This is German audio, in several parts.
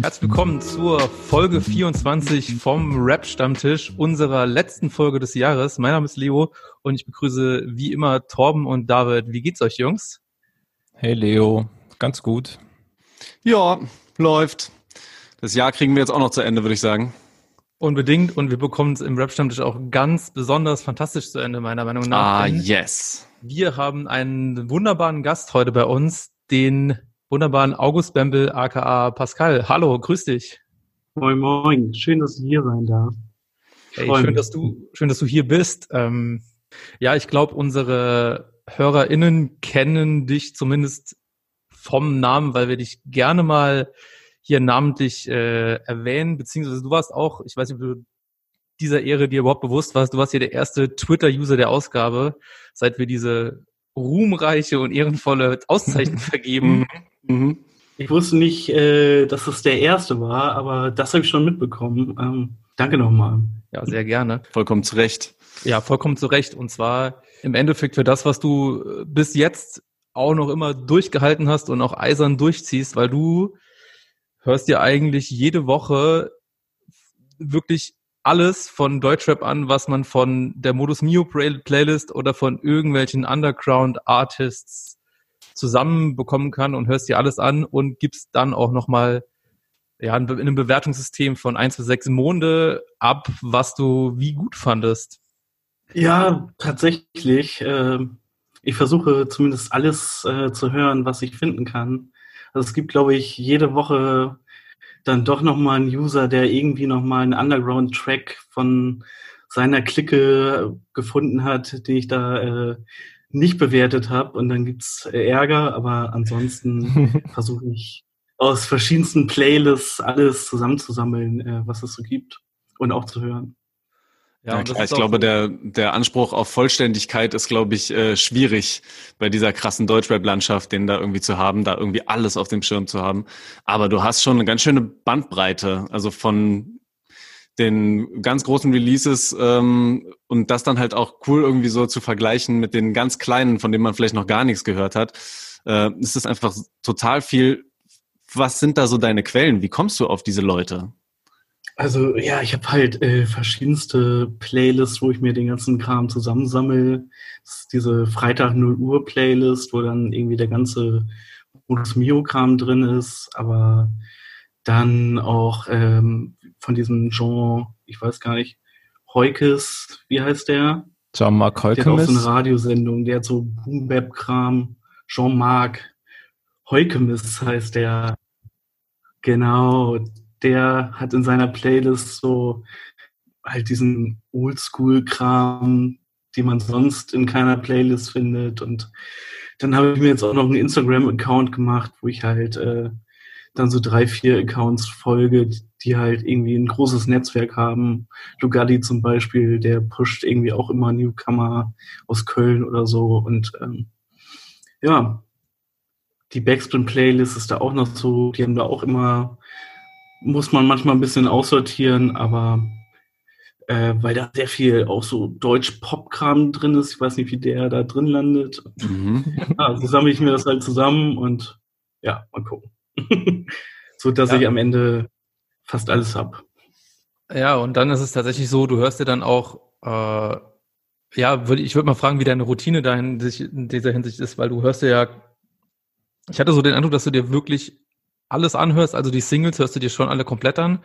Herzlich willkommen zur Folge 24 vom Rap-Stammtisch, unserer letzten Folge des Jahres. Mein Name ist Leo und ich begrüße wie immer Torben und David. Wie geht's euch, Jungs? Hey Leo, ganz gut. Ja, läuft. Das Jahr kriegen wir jetzt auch noch zu Ende, würde ich sagen. Unbedingt und wir bekommen es im Rap-Stammtisch auch ganz besonders fantastisch zu Ende, meiner Meinung nach. Ah, yes. Wir haben einen wunderbaren Gast heute bei uns, den wunderbaren August Bembel, aka Pascal. Hallo, grüß dich. Moin, moin. Schön, dass ich hier sein darf. Hey, schön, dass du, schön, dass du hier bist. Ähm, ja, ich glaube, unsere HörerInnen kennen dich zumindest vom Namen, weil wir dich gerne mal hier namentlich äh, erwähnen, beziehungsweise du warst auch, ich weiß nicht, ob du dieser Ehre dir überhaupt bewusst warst, du warst hier der erste Twitter-User der Ausgabe, seit wir diese ruhmreiche und ehrenvolle Auszeichnung vergeben. Mhm. Ich wusste nicht, äh, dass es der erste war, aber das habe ich schon mitbekommen. Ähm, danke nochmal. Ja, sehr gerne. Vollkommen zu Recht. Ja, vollkommen zu Recht. Und zwar im Endeffekt für das, was du äh, bis jetzt auch noch immer durchgehalten hast und auch eisern durchziehst, weil du hörst dir eigentlich jede Woche wirklich alles von Deutschrap an, was man von der Modus Mio Playlist oder von irgendwelchen Underground Artists zusammenbekommen kann und hörst dir alles an und gibst dann auch nochmal ja, in einem Bewertungssystem von 1 bis 6 Monde ab, was du wie gut fandest. Ja, tatsächlich. Äh, ich versuche zumindest alles äh, zu hören, was ich finden kann. Also es gibt, glaube ich, jede Woche dann doch nochmal ein User, der irgendwie nochmal einen Underground-Track von seiner Clique gefunden hat, den ich da äh, nicht bewertet habe. Und dann gibt's Ärger, aber ansonsten versuche ich aus verschiedensten Playlists alles zusammenzusammeln, äh, was es so gibt und auch zu hören. Ja, ja klar, ich glaube, der, der Anspruch auf Vollständigkeit ist, glaube ich, äh, schwierig bei dieser krassen Deutschrap-Landschaft, den da irgendwie zu haben, da irgendwie alles auf dem Schirm zu haben. Aber du hast schon eine ganz schöne Bandbreite, also von den ganz großen Releases ähm, und das dann halt auch cool irgendwie so zu vergleichen mit den ganz kleinen, von denen man vielleicht noch gar nichts gehört hat, äh, ist es einfach total viel. Was sind da so deine Quellen? Wie kommst du auf diese Leute? Also ja, ich habe halt äh, verschiedenste Playlists, wo ich mir den ganzen Kram zusammensammel. Das ist diese Freitag 0 Uhr Playlist, wo dann irgendwie der ganze Modus Mio Kram drin ist, aber dann auch ähm, von diesem Jean, ich weiß gar nicht, Heukes, wie heißt der? Jean-Marc Heukes. Der hat auch so eine Radiosendung, der hat so Boom-Bap-Kram. Jean-Marc Heukemis heißt der. Genau, der hat in seiner Playlist so halt diesen Oldschool-Kram, den man sonst in keiner Playlist findet. Und dann habe ich mir jetzt auch noch einen Instagram-Account gemacht, wo ich halt äh, dann so drei, vier Accounts folge, die halt irgendwie ein großes Netzwerk haben. Lugatti zum Beispiel, der pusht irgendwie auch immer Newcomer aus Köln oder so. Und ähm, ja, die Backspin-Playlist ist da auch noch so, die haben da auch immer muss man manchmal ein bisschen aussortieren, aber äh, weil da sehr viel auch so Deutsch-Pop-Kram drin ist. Ich weiß nicht, wie der da drin landet. Mhm. Ja, so sammle ich mir das halt zusammen und ja, mal gucken. So dass ja. ich am Ende fast alles habe. Ja, und dann ist es tatsächlich so, du hörst dir dann auch, äh, ja, würd, ich würde mal fragen, wie deine Routine da in, in dieser Hinsicht ist, weil du hörst dir ja, ich hatte so den Eindruck, dass du dir wirklich alles anhörst, also die Singles hörst du dir schon alle komplett an.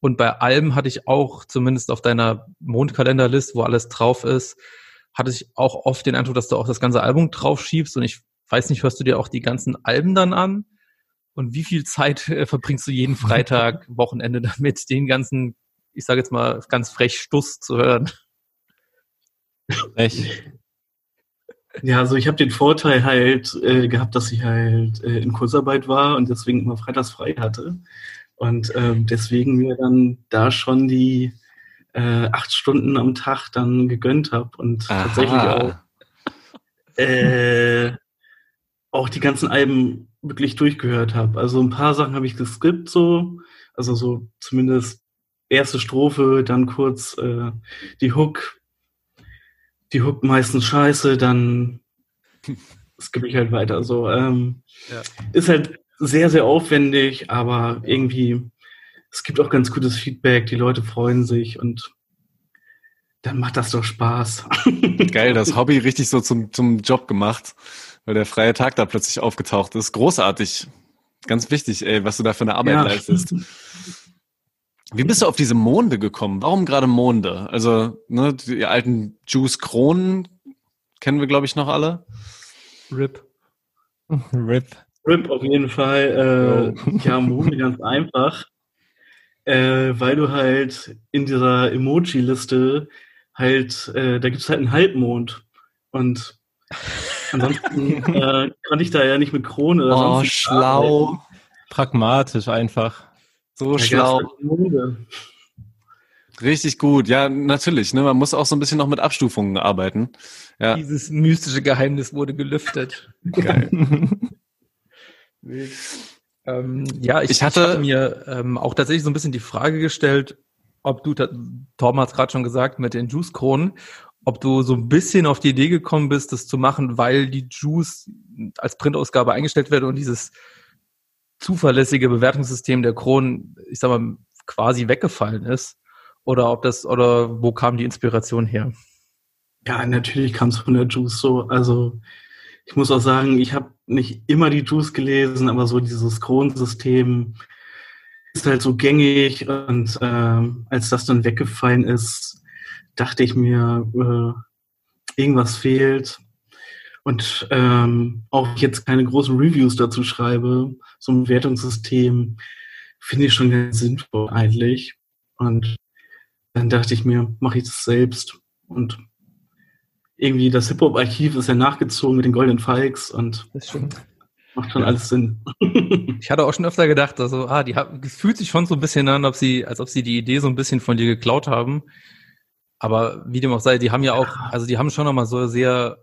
Und bei Alben hatte ich auch, zumindest auf deiner Mondkalenderlist, wo alles drauf ist, hatte ich auch oft den Eindruck, dass du auch das ganze Album drauf schiebst. Und ich weiß nicht, hörst du dir auch die ganzen Alben dann an? Und wie viel Zeit äh, verbringst du jeden Freitag, Wochenende damit, den ganzen, ich sage jetzt mal ganz frech Stuss zu hören? Frech. Ja, also ich habe den Vorteil halt äh, gehabt, dass ich halt äh, in Kursarbeit war und deswegen immer freitags frei hatte. Und ähm, deswegen mir dann da schon die äh, acht Stunden am Tag dann gegönnt habe und Aha. tatsächlich auch äh, auch die ganzen Alben wirklich durchgehört habe. Also ein paar Sachen habe ich geskippt so, also so zumindest erste Strophe, dann kurz äh, die Hook, die Hook meistens scheiße, dann skippe ich halt weiter. So ähm, ja. ist halt sehr sehr aufwendig, aber irgendwie es gibt auch ganz gutes Feedback, die Leute freuen sich und dann macht das doch Spaß. Geil, das Hobby richtig so zum, zum Job gemacht, weil der freie Tag da plötzlich aufgetaucht ist. Großartig. Ganz wichtig, ey, was du da für eine Arbeit ja. leistest. Wie bist du auf diese Monde gekommen? Warum gerade Monde? Also, ne, die alten Juice Kronen kennen wir, glaube ich, noch alle. Rip. Rip. Rip auf jeden Fall. Äh, ja, Monde ganz einfach. Äh, weil du halt in dieser Emoji-Liste halt, äh, da gibt es halt einen Halbmond. Und ansonsten äh, kann ich da ja nicht mit Krone oder Oh, schlau. Arbeiten. Pragmatisch einfach. So da schlau. Richtig gut, ja, natürlich. Ne? Man muss auch so ein bisschen noch mit Abstufungen arbeiten. Ja. Dieses mystische Geheimnis wurde gelüftet. Geil. ähm, ja, ich, ich hatte ich mir ähm, auch tatsächlich so ein bisschen die Frage gestellt, ob du, Torben hat es gerade schon gesagt, mit den Juice-Kronen, ob du so ein bisschen auf die Idee gekommen bist, das zu machen, weil die Juice als Printausgabe eingestellt wird und dieses zuverlässige Bewertungssystem der Kronen, ich sag mal, quasi weggefallen ist. Oder ob das, oder wo kam die Inspiration her? Ja, natürlich kam es von der Juice so. Also ich muss auch sagen, ich habe nicht immer die Juice gelesen, aber so dieses Kronensystem, ist halt so gängig und äh, als das dann weggefallen ist, dachte ich mir, äh, irgendwas fehlt. Und ähm, auch jetzt keine großen Reviews dazu schreibe, so ein Wertungssystem finde ich schon ganz sinnvoll eigentlich. Und dann dachte ich mir, mache ich das selbst. Und irgendwie das Hip-Hop-Archiv ist ja nachgezogen mit den Golden Falks und das stimmt. Macht schon alles Sinn. ich hatte auch schon öfter gedacht, also, ah, die haben, fühlt sich schon so ein bisschen an, ob sie, als ob sie die Idee so ein bisschen von dir geklaut haben. Aber wie dem auch sei, die haben ja auch, also die haben schon nochmal so sehr,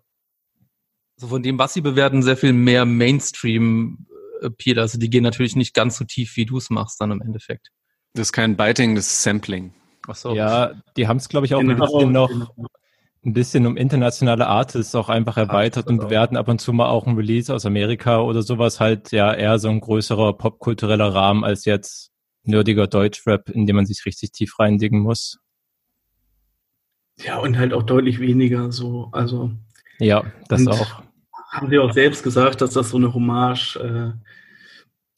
so von dem, was sie bewerten, sehr viel mehr Mainstream-Appeal. Also die gehen natürlich nicht ganz so tief, wie du es machst dann im Endeffekt. Das ist kein Biting, das ist Sampling. Ach so. Ja, die haben es, glaube ich, auch genau. ein bisschen noch, ein bisschen um internationale Artists auch einfach erweitert und bewerten ab und zu mal auch ein Release aus Amerika oder sowas halt ja eher so ein größerer popkultureller Rahmen als jetzt nerdiger Deutschrap, in dem man sich richtig tief reindicken muss. Ja, und halt auch deutlich weniger so, also. Ja, das auch. Haben sie auch selbst gesagt, dass das so eine Hommage äh,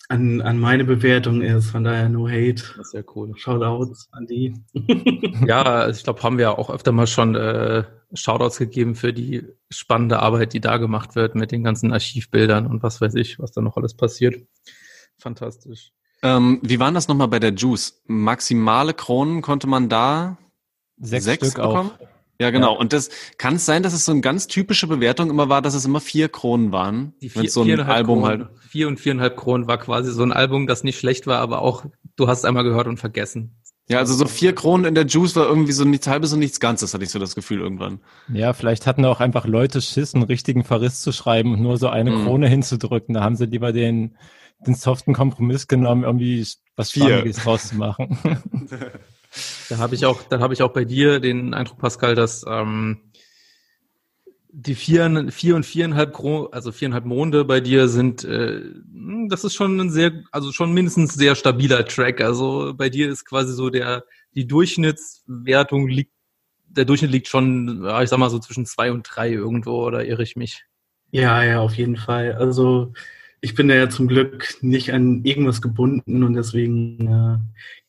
an, an meine Bewertung ist. Von daher no hate. Das ist ja cool. Shoutouts an die. ja, also ich glaube, haben wir auch öfter mal schon äh, Shoutouts gegeben für die spannende Arbeit, die da gemacht wird mit den ganzen Archivbildern und was weiß ich, was da noch alles passiert. Fantastisch. Ähm, wie waren das nochmal bei der Juice? Maximale Kronen konnte man da sechs, sechs Stück bekommen? Auch. Ja, genau. Ja. Und das kann es sein, dass es so eine ganz typische Bewertung immer war, dass es immer vier Kronen waren. Die vier, so ein Album Kronen, halt. Vier und viereinhalb Kronen war quasi so ein Album, das nicht schlecht war, aber auch, du hast es einmal gehört und vergessen. Ja, also so vier Kronen in der Juice war irgendwie so nichts halbes und nichts Ganzes, hatte ich so das Gefühl irgendwann. Ja, vielleicht hatten auch einfach Leute Schiss, einen richtigen Verriss zu schreiben und nur so eine mhm. Krone hinzudrücken. Da haben sie lieber den, den soften Kompromiss genommen, irgendwie was Spannendes draus zu machen. Da habe ich auch, da habe ich auch bei dir den Eindruck, Pascal, dass ähm, die vier, vier und viereinhalb, also viereinhalb Monde bei dir sind, äh, hm, das ist schon ein sehr, also schon mindestens sehr stabiler Track. Also bei dir ist quasi so der, die Durchschnittswertung liegt, der Durchschnitt liegt schon, ich sag mal so zwischen zwei und drei irgendwo, oder irre ich mich? Ja, ja, auf jeden Fall. Also ich bin ja zum Glück nicht an irgendwas gebunden und deswegen äh,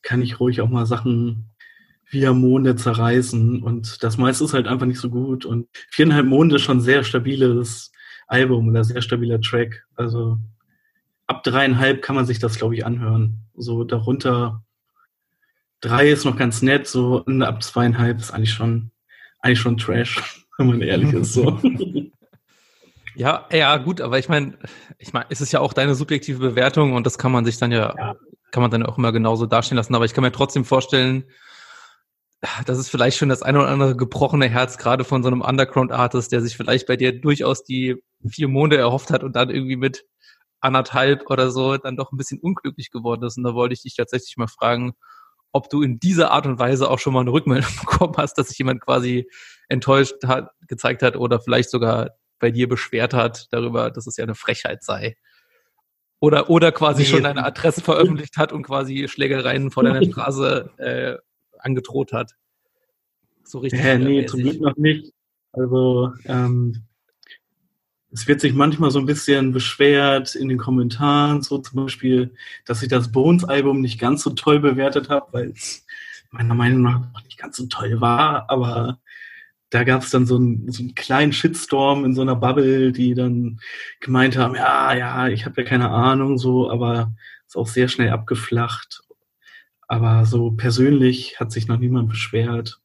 kann ich ruhig auch mal Sachen via Monde zerreißen und das meiste ist halt einfach nicht so gut und viereinhalb Monde ist schon ein sehr stabiles Album oder sehr stabiler Track. Also ab dreieinhalb kann man sich das, glaube ich, anhören. So darunter drei ist noch ganz nett, so ab zweieinhalb ist eigentlich schon, eigentlich schon Trash, wenn man ehrlich ist. So. Ja, ja, gut, aber ich meine, ich meine, es ist ja auch deine subjektive Bewertung und das kann man sich dann ja, ja, kann man dann auch immer genauso dastehen lassen. Aber ich kann mir trotzdem vorstellen, das ist vielleicht schon das eine oder andere gebrochene Herz, gerade von so einem Underground-Artist, der sich vielleicht bei dir durchaus die vier Monde erhofft hat und dann irgendwie mit anderthalb oder so dann doch ein bisschen unglücklich geworden ist. Und da wollte ich dich tatsächlich mal fragen, ob du in dieser Art und Weise auch schon mal eine Rückmeldung bekommen hast, dass sich jemand quasi enttäuscht hat, gezeigt hat oder vielleicht sogar bei dir beschwert hat darüber, dass es ja eine Frechheit sei. Oder, oder quasi nee. schon deine Adresse veröffentlicht hat und quasi Schlägereien vor deiner Straße äh, angedroht hat. So richtig. Äh, nee, zum Glück noch nicht. Also, ähm, es wird sich manchmal so ein bisschen beschwert in den Kommentaren, so zum Beispiel, dass ich das Bones-Album nicht ganz so toll bewertet habe, weil es meiner Meinung nach nicht ganz so toll war, aber da gab es dann so einen, so einen kleinen Shitstorm in so einer Bubble, die dann gemeint haben, ja, ja, ich habe ja keine Ahnung, so, aber ist auch sehr schnell abgeflacht. Aber so persönlich hat sich noch niemand beschwert.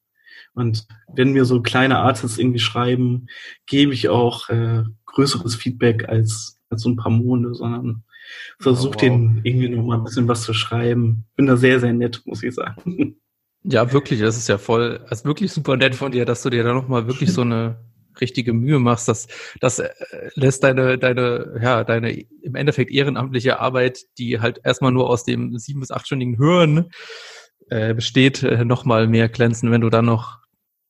Und wenn mir so kleine Artists irgendwie schreiben, gebe ich auch äh, größeres Feedback als, als so ein paar Monde, sondern versuche oh, wow. denen irgendwie noch mal ein bisschen was zu schreiben. Bin da sehr, sehr nett, muss ich sagen. Ja, wirklich, das ist ja voll, ist wirklich super nett von dir, dass du dir da nochmal wirklich so eine richtige Mühe machst. Das, das äh, lässt deine, deine, ja, deine im Endeffekt ehrenamtliche Arbeit, die halt erstmal nur aus dem sieben- bis achtstündigen Hören äh, besteht, äh, nochmal mehr glänzen, wenn du dann noch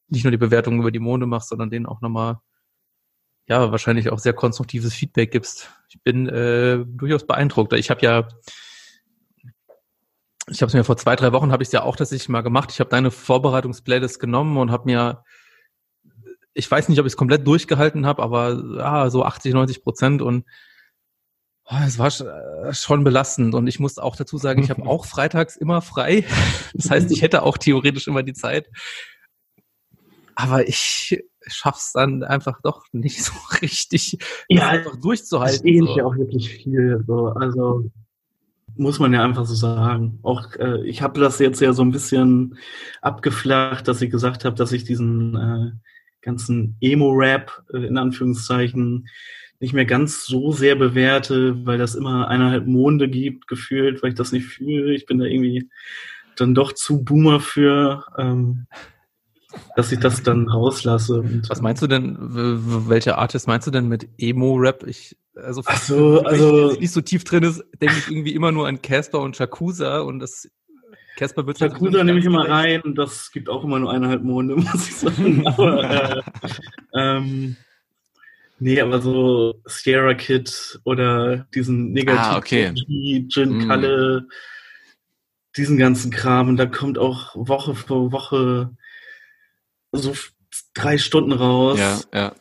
nicht nur die Bewertung über die Monde machst, sondern denen auch nochmal, ja, wahrscheinlich auch sehr konstruktives Feedback gibst. Ich bin äh, durchaus beeindruckt. Ich habe ja ich habe es mir vor zwei, drei Wochen habe ich es ja auch tatsächlich mal gemacht. Ich habe deine Vorbereitungsplaylist genommen und habe mir, ich weiß nicht, ob ich es komplett durchgehalten habe, aber ja, so 80, 90 Prozent und oh, es war äh, schon belastend. Und ich muss auch dazu sagen, ich habe auch freitags immer frei. Das heißt, ich hätte auch theoretisch immer die Zeit. Aber ich schaff's dann einfach doch nicht so richtig, ja, einfach durchzuhalten. Das so. auch wirklich viel. So. Also muss man ja einfach so sagen. Auch äh, ich habe das jetzt ja so ein bisschen abgeflacht, dass ich gesagt habe, dass ich diesen äh, ganzen Emo-Rap äh, in Anführungszeichen nicht mehr ganz so sehr bewerte, weil das immer eineinhalb Monde gibt, gefühlt, weil ich das nicht fühle. Ich bin da irgendwie dann doch zu Boomer für. Ähm, dass ich das dann rauslasse. Was meinst du denn, welche Artist meinst du denn mit Emo-Rap? Ich, also, Ach so, also nicht so tief drin ist, denke ich irgendwie immer nur an Casper und Shakusa und das Casper wird Shakusa halt nehme ich immer rein und das gibt auch immer nur eineinhalb Monde, muss ich sagen. aber, äh, ähm, nee, aber so Sierra Kid oder diesen negativen ah, okay. Gin mm. Kalle, diesen ganzen Kram und da kommt auch Woche für Woche so drei Stunden raus. Ja, ja.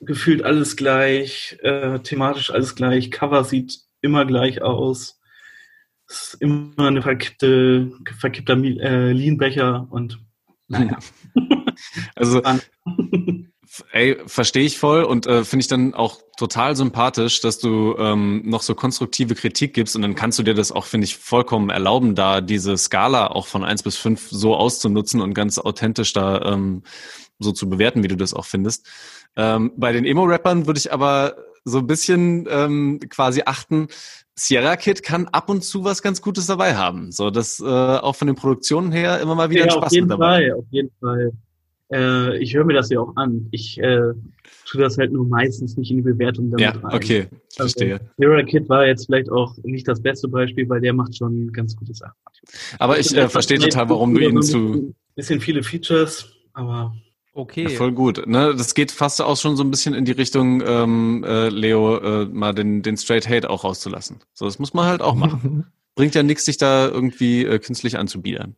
Gefühlt alles gleich, äh, thematisch alles gleich, Cover sieht immer gleich aus. Ist immer eine verkippte, verkippter äh, Leanbecher und naja. also ey, verstehe ich voll und äh, finde ich dann auch total sympathisch, dass du ähm, noch so konstruktive Kritik gibst und dann kannst du dir das auch, finde ich, vollkommen erlauben, da diese Skala auch von eins bis fünf so auszunutzen und ganz authentisch da ähm, so zu bewerten, wie du das auch findest. Ähm, bei den Emo-Rappern würde ich aber so ein bisschen ähm, quasi achten, Sierra Kid kann ab und zu was ganz Gutes dabei haben. So, dass äh, auch von den Produktionen her immer mal wieder ja, Spaß auf jeden Fall, auf jeden Fall. Äh, ich höre mir das ja auch an. Ich äh, tue das halt nur meistens nicht in die Bewertung damit ja, rein. okay, also, verstehe. Hero Kid war jetzt vielleicht auch nicht das beste Beispiel, weil der macht schon ganz gute Sachen. Aber ich äh, verstehe total, warum du ihn zu... Bisschen viele Features, aber... Okay. Ja, voll gut. Ne? Das geht fast auch schon so ein bisschen in die Richtung, ähm, äh, Leo, äh, mal den, den Straight Hate auch rauszulassen. So, das muss man halt auch machen. Bringt ja nichts, sich da irgendwie äh, künstlich anzubiedern.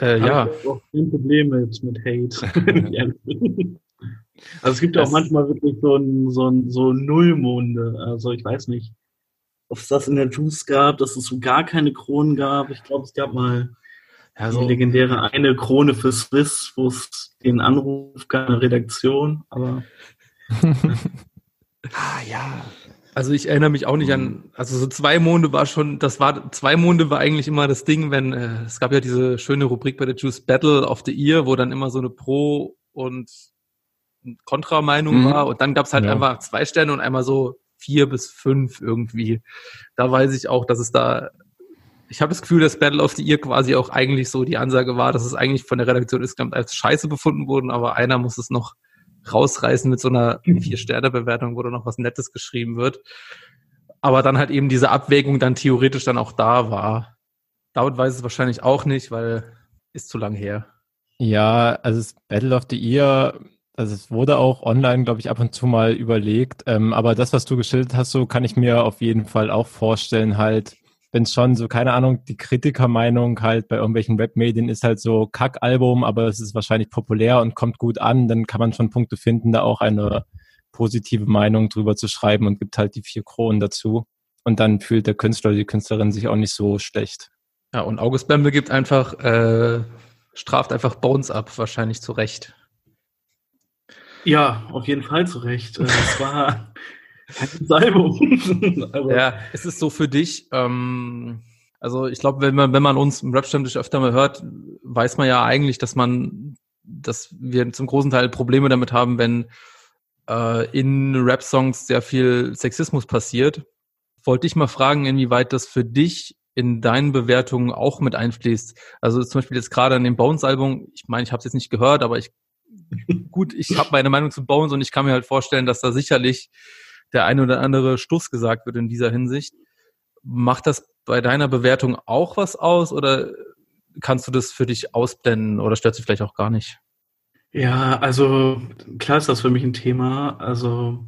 Äh, ja. Ich habe auch kein Problem mit, mit Hate. also es gibt das auch manchmal wirklich so ein, so ein so Nullmonde. Also ich weiß nicht, ob es das in der Juice gab, dass es so gar keine Kronen gab. Ich glaube, es gab mal ja, so die legendäre eine Krone für Swiss, wo es den Anruf gab, eine Redaktion, aber. ah ja. Also ich erinnere mich auch nicht an, mhm. also so zwei Monde war schon, das war, zwei Monde war eigentlich immer das Ding, wenn, äh, es gab ja diese schöne Rubrik bei der Juice Battle of the Ear, wo dann immer so eine Pro- und Kontra-Meinung mhm. war und dann gab es halt ja. einfach zwei Sterne und einmal so vier bis fünf irgendwie. Da weiß ich auch, dass es da, ich habe das Gefühl, dass Battle of the Year quasi auch eigentlich so die Ansage war, dass es eigentlich von der Redaktion insgesamt als scheiße befunden wurden, aber einer muss es noch rausreißen mit so einer Vier-Sterne-Bewertung, wo da noch was Nettes geschrieben wird. Aber dann halt eben diese Abwägung dann theoretisch dann auch da war. David weiß es wahrscheinlich auch nicht, weil ist zu lang her. Ja, also Battle of the Year, also es wurde auch online, glaube ich, ab und zu mal überlegt. Ähm, aber das, was du geschildert hast, so kann ich mir auf jeden Fall auch vorstellen, halt, wenn es schon so, keine Ahnung, die Kritikermeinung halt bei irgendwelchen Webmedien ist halt so Kackalbum, aber es ist wahrscheinlich populär und kommt gut an, dann kann man schon Punkte finden, da auch eine positive Meinung drüber zu schreiben und gibt halt die vier Kronen dazu. Und dann fühlt der Künstler oder die Künstlerin sich auch nicht so schlecht. Ja, und August Bembe gibt einfach, äh, straft einfach Bones ab, wahrscheinlich zu Recht. Ja, auf jeden Fall zu Recht. Äh, es war kein Album. ja, es ist so für dich. Ähm, also ich glaube, wenn man, wenn man uns im Rap-Stammtisch öfter mal hört, weiß man ja eigentlich, dass man, dass wir zum großen Teil Probleme damit haben, wenn äh, in Rap-Songs sehr viel Sexismus passiert. Wollte ich mal fragen, inwieweit das für dich in deinen Bewertungen auch mit einfließt. Also zum Beispiel jetzt gerade an dem Bones-Album, ich meine, ich habe es jetzt nicht gehört, aber ich gut, ich habe meine Meinung zu Bones und ich kann mir halt vorstellen, dass da sicherlich der eine oder andere Stuss gesagt wird in dieser Hinsicht. Macht das bei deiner Bewertung auch was aus oder kannst du das für dich ausblenden oder stört sich vielleicht auch gar nicht? Ja, also klar ist das für mich ein Thema. Also,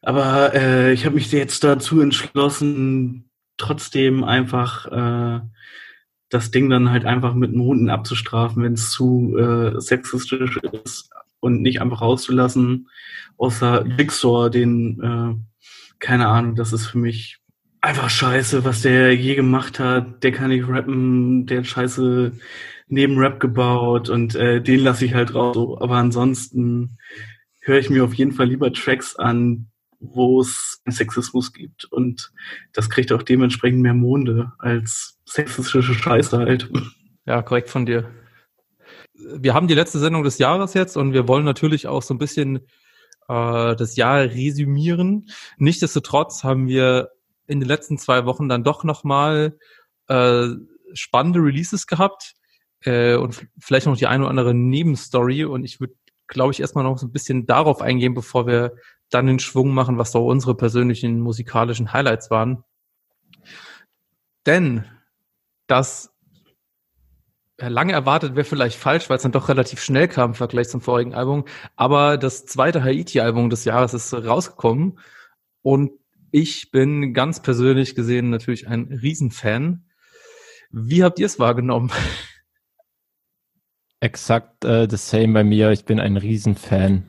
aber äh, ich habe mich jetzt dazu entschlossen, trotzdem einfach äh, das Ding dann halt einfach mit Noten abzustrafen, wenn es zu äh, sexistisch ist und nicht einfach rauszulassen, außer Jigsaw, den, äh, keine Ahnung, das ist für mich einfach scheiße, was der je gemacht hat. Der kann nicht rappen, der hat scheiße neben Rap gebaut und äh, den lasse ich halt raus. Aber ansonsten höre ich mir auf jeden Fall lieber Tracks an, wo es Sexismus gibt. Und das kriegt auch dementsprechend mehr Monde als sexistische Scheiße halt. Ja, korrekt von dir. Wir haben die letzte Sendung des Jahres jetzt und wir wollen natürlich auch so ein bisschen äh, das Jahr resümieren. Nichtsdestotrotz haben wir in den letzten zwei Wochen dann doch nochmal äh, spannende Releases gehabt äh, und vielleicht noch die eine oder andere Nebenstory. Und ich würde, glaube ich, erstmal noch so ein bisschen darauf eingehen, bevor wir dann den Schwung machen, was so unsere persönlichen musikalischen Highlights waren. Denn das lange erwartet wäre vielleicht falsch, weil es dann doch relativ schnell kam im Vergleich zum vorigen Album. Aber das zweite Haiti-Album des Jahres ist rausgekommen und ich bin ganz persönlich gesehen natürlich ein Riesenfan. Wie habt ihr es wahrgenommen? Exakt äh, das same bei mir. Ich bin ein Riesenfan.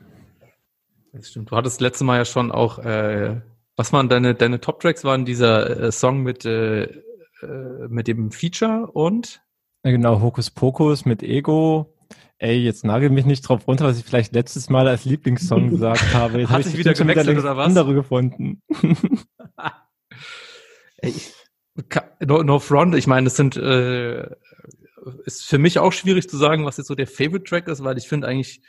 Das stimmt. Du hattest letzte Mal ja schon auch, äh, was waren deine, deine Top-Tracks? Waren dieser äh, Song mit, äh, äh, mit dem Feature und? Genau, Hokus Pokus mit Ego. Ey, jetzt nagel mich nicht drauf runter, was ich vielleicht letztes Mal als Lieblingssong gesagt habe. Jetzt Hat sich wieder gewechselt oder was? andere gefunden. Ey, no, no front, ich meine, das sind äh, ist für mich auch schwierig zu sagen, was jetzt so der Favorite Track ist, weil ich finde eigentlich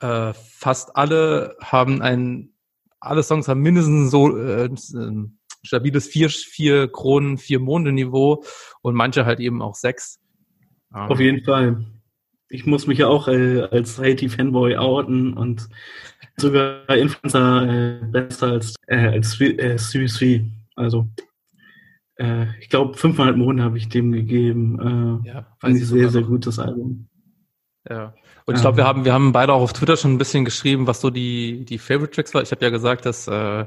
äh, fast alle haben ein, alle Songs haben mindestens so äh, ein stabiles vier, vier Kronen, vier Monde Niveau und manche halt eben auch sechs. Auf jeden Fall. Ich muss mich ja auch äh, als Haiti-Fanboy outen und sogar Influencer äh, besser als, äh, als äh, CBC. Also äh, ich glaube, 500 Monde habe ich dem gegeben. Äh, ja, ein sehr, sehr gutes Album. Ja. Und ich glaube, wir haben, wir haben beide auch auf Twitter schon ein bisschen geschrieben, was so die, die Favorite Tracks war. Ich habe ja gesagt, dass äh,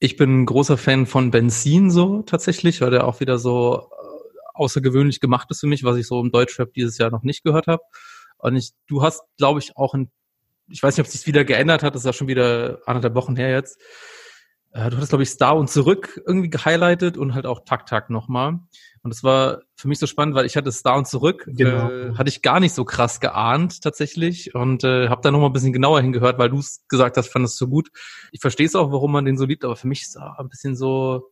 ich bin ein großer Fan von Benzin so tatsächlich, weil der auch wieder so äh, außergewöhnlich gemacht ist für mich, was ich so im Deutschrap dieses Jahr noch nicht gehört habe. Und ich, du hast, glaube ich, auch ein, ich weiß nicht, ob es sich wieder geändert hat, das ist ja schon wieder anderthalb Wochen her jetzt, äh, du hattest, glaube ich, Star und Zurück irgendwie gehighlightet und halt auch Tak Tak nochmal. Und das war für mich so spannend, weil ich hatte Star und Zurück, genau. äh, hatte ich gar nicht so krass geahnt tatsächlich und äh, habe da nochmal ein bisschen genauer hingehört, weil du es gesagt hast, fandest du so gut. Ich verstehe es auch, warum man den so liebt, aber für mich ist er ein bisschen so,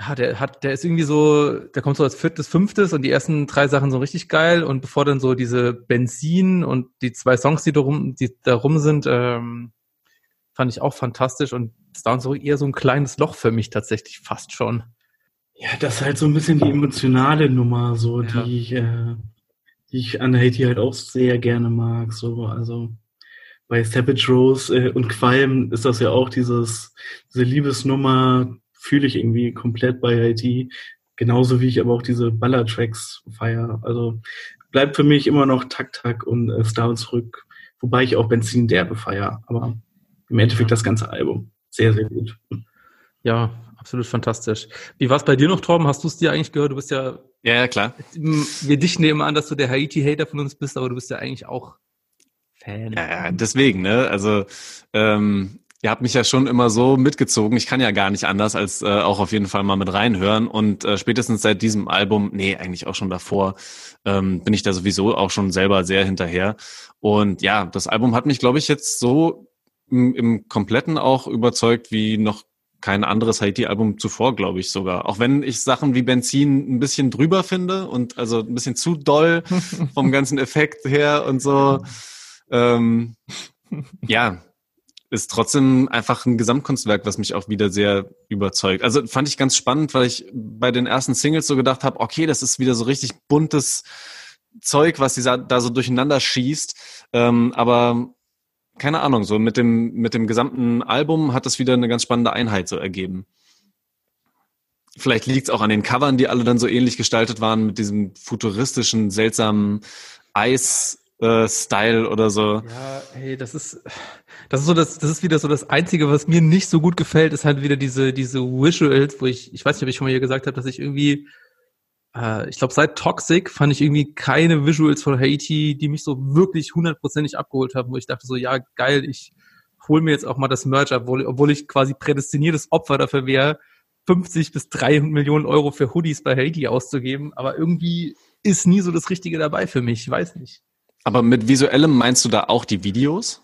ja, der hat, der ist irgendwie so, der kommt so als viertes, fünftes und die ersten drei Sachen so richtig geil und bevor dann so diese Benzin und die zwei Songs, die da rum, die da rum sind, ähm, fand ich auch fantastisch und Star und Zurück eher so ein kleines Loch für mich tatsächlich fast schon. Ja, das ist halt so ein bisschen die emotionale Nummer, so ja. die ich, äh, die ich an Haiti halt auch sehr gerne mag. So, also bei Savage Rose äh, und Qualm ist das ja auch dieses, diese Liebesnummer, fühle ich irgendwie komplett bei Haiti. Genauso wie ich aber auch diese Baller-Tracks feiere. Also bleibt für mich immer noch Tak Tak und äh, Star und zurück. Wobei ich auch Benzin derbe feiere. Aber im Endeffekt das ganze Album. Sehr, sehr gut. Ja, absolut fantastisch. Wie war es bei dir noch, Torben? Hast du es dir eigentlich gehört? Du bist ja. Ja, ja, klar. Wir dichten dir immer an, dass du der Haiti-Hater von uns bist, aber du bist ja eigentlich auch Fan. Ja, deswegen, ne? Also, ähm, ihr habt mich ja schon immer so mitgezogen. Ich kann ja gar nicht anders, als äh, auch auf jeden Fall mal mit reinhören. Und äh, spätestens seit diesem Album, nee, eigentlich auch schon davor, ähm, bin ich da sowieso auch schon selber sehr hinterher. Und ja, das Album hat mich, glaube ich, jetzt so im, im Kompletten auch überzeugt wie noch kein anderes Haiti-Album zuvor, glaube ich sogar. Auch wenn ich Sachen wie Benzin ein bisschen drüber finde und also ein bisschen zu doll vom ganzen Effekt her und so. Ähm, ja, ist trotzdem einfach ein Gesamtkunstwerk, was mich auch wieder sehr überzeugt. Also fand ich ganz spannend, weil ich bei den ersten Singles so gedacht habe, okay, das ist wieder so richtig buntes Zeug, was sie da so durcheinander schießt. Ähm, aber keine Ahnung, so mit dem, mit dem gesamten Album hat das wieder eine ganz spannende Einheit so ergeben. Vielleicht liegt es auch an den Covern, die alle dann so ähnlich gestaltet waren, mit diesem futuristischen, seltsamen Eis-Style oder so. Ja, hey, das ist, das ist so das, das ist wieder so das Einzige, was mir nicht so gut gefällt, ist halt wieder diese, diese Visuals, wo ich, ich weiß nicht, ob ich schon mal hier gesagt habe, dass ich irgendwie äh, ich glaube, seit Toxic fand ich irgendwie keine Visuals von Haiti, die mich so wirklich hundertprozentig abgeholt haben, wo ich dachte so, ja, geil, ich hole mir jetzt auch mal das Merch ab, obwohl, obwohl ich quasi prädestiniertes Opfer dafür wäre, 50 bis 300 Millionen Euro für Hoodies bei Haiti auszugeben, aber irgendwie ist nie so das Richtige dabei für mich, ich weiß nicht. Aber mit visuellem meinst du da auch die Videos?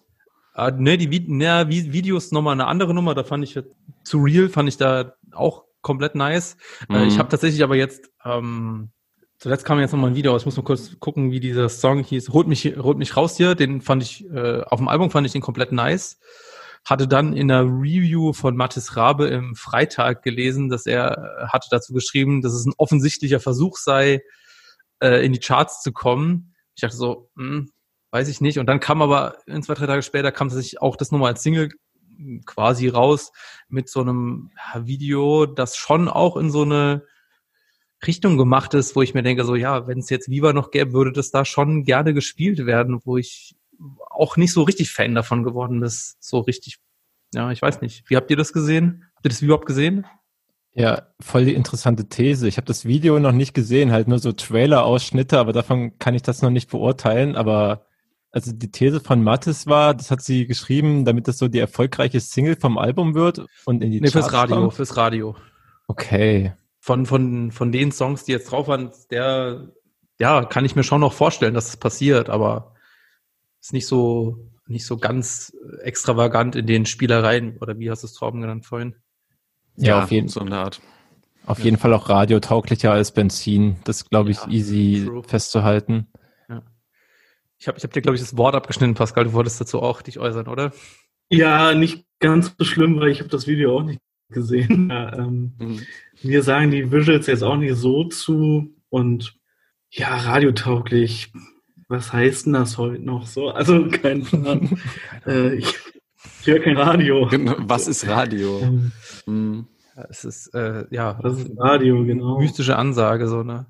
Uh, ne, die ne, Videos nochmal eine andere Nummer, da fand ich zu real, fand ich da auch komplett nice. Mhm. Äh, ich mhm. habe tatsächlich aber jetzt, ähm, zuletzt kam jetzt nochmal ein Video, ich muss mal kurz gucken, wie dieser Song hieß. Holt mich, holt mich raus hier, den fand ich, äh, auf dem Album fand ich den komplett nice. Hatte dann in einer Review von Mathis Rabe im Freitag gelesen, dass er äh, hatte dazu geschrieben, dass es ein offensichtlicher Versuch sei, äh, in die Charts zu kommen. Ich dachte so, hm, weiß ich nicht. Und dann kam aber in zwei, drei Tage später kam tatsächlich auch das nochmal als Single quasi raus mit so einem Video, das schon auch in so eine Richtung gemacht ist, wo ich mir denke, so ja, wenn es jetzt Viva noch gäbe, würde das da schon gerne gespielt werden, wo ich auch nicht so richtig Fan davon geworden bin. So richtig, ja, ich weiß nicht. Wie habt ihr das gesehen? Habt ihr das überhaupt gesehen? Ja, voll die interessante These. Ich habe das Video noch nicht gesehen, halt nur so Trailer-Ausschnitte, aber davon kann ich das noch nicht beurteilen. Aber also die These von Mathis war, das hat sie geschrieben, damit das so die erfolgreiche Single vom Album wird und in die Nee, Charts fürs Radio, kommt. fürs Radio. Okay. Von, von, von den Songs, die jetzt drauf waren, der, ja, kann ich mir schon noch vorstellen, dass das passiert, aber ist nicht so, nicht so ganz extravagant in den Spielereien, oder wie hast du es Trauben genannt vorhin? Ja, ja, auf jeden, so eine Art. Auf ja. jeden Fall auch radiotauglicher als Benzin. Das glaube ich ja, easy true. festzuhalten. Ich habe ich hab dir, glaube ich, das Wort abgeschnitten, Pascal. Du wolltest dazu auch dich äußern, oder? Ja, nicht ganz so schlimm, weil ich habe das Video auch nicht gesehen. Ja, ähm, mhm. Mir sagen die Visuals jetzt auch nicht so zu und ja, radiotauglich. Was heißt denn das heute noch so? Also kein Plan. äh, ich, ich höre kein Radio. Genau, was ist Radio? Ähm, mhm. Es ist äh, ja, das ist Radio, genau. Mystische Ansage so ne.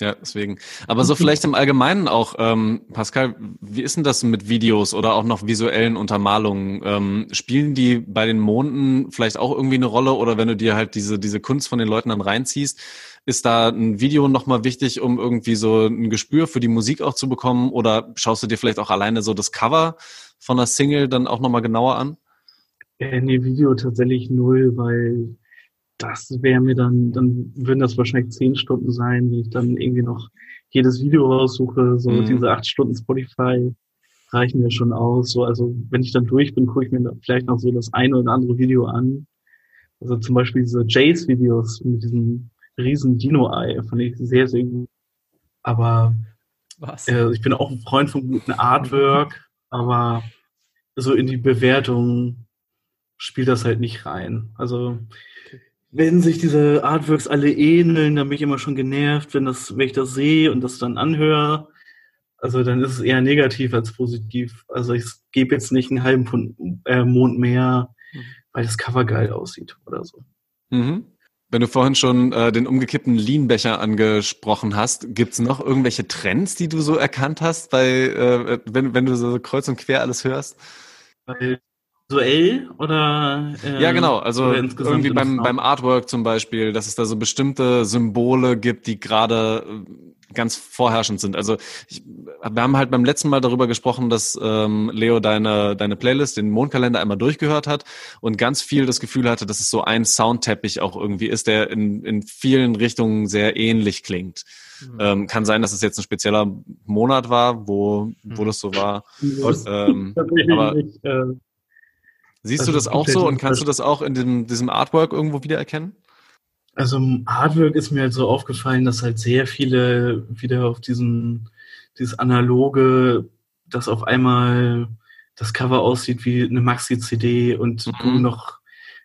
Ja, deswegen. Aber so vielleicht im Allgemeinen auch, ähm, Pascal, wie ist denn das mit Videos oder auch noch visuellen Untermalungen? Ähm, spielen die bei den Monden vielleicht auch irgendwie eine Rolle oder wenn du dir halt diese, diese Kunst von den Leuten dann reinziehst, ist da ein Video nochmal wichtig, um irgendwie so ein Gespür für die Musik auch zu bekommen oder schaust du dir vielleicht auch alleine so das Cover von der Single dann auch nochmal genauer an? Äh, nee, Video tatsächlich null, weil das wäre mir dann, dann würden das wahrscheinlich zehn Stunden sein, wenn ich dann irgendwie noch jedes Video raussuche. So mhm. diese acht Stunden Spotify reichen mir schon aus. So, also wenn ich dann durch bin, gucke ich mir vielleicht noch so das eine oder andere Video an. Also zum Beispiel diese Jace-Videos mit diesem riesen Dino-Ei, fand ich sehr, sehr gut. Aber Was? Äh, ich bin auch ein Freund von guten Artwork, aber so in die Bewertung spielt das halt nicht rein. Also wenn sich diese Artworks alle ähneln, dann bin ich immer schon genervt, wenn, das, wenn ich das sehe und das dann anhöre. Also dann ist es eher negativ als positiv. Also ich gebe jetzt nicht einen halben äh, Mond mehr, mhm. weil das Cover geil aussieht oder so. Mhm. Wenn du vorhin schon äh, den umgekippten Lean-Becher angesprochen hast, gibt's noch irgendwelche Trends, die du so erkannt hast, bei, äh, wenn, wenn du so kreuz und quer alles hörst? Weil visuell oder? Äh, ja, genau. Also irgendwie beim, beim Artwork zum Beispiel, dass es da so bestimmte Symbole gibt, die gerade äh, ganz vorherrschend sind. Also ich, wir haben halt beim letzten Mal darüber gesprochen, dass ähm, Leo deine, deine Playlist, den Mondkalender einmal durchgehört hat und ganz viel das Gefühl hatte, dass es so ein Soundteppich auch irgendwie ist, der in, in vielen Richtungen sehr ähnlich klingt. Mhm. Ähm, kann sein, dass es jetzt ein spezieller Monat war, wo, wo mhm. das so war. ähm, aber, nicht, äh Siehst also du das auch so und kannst du das auch in dem, diesem Artwork irgendwo wiedererkennen? Also im Artwork ist mir halt so aufgefallen, dass halt sehr viele wieder auf diesen, dieses analoge, dass auf einmal das Cover aussieht wie eine Maxi-CD und mhm. du noch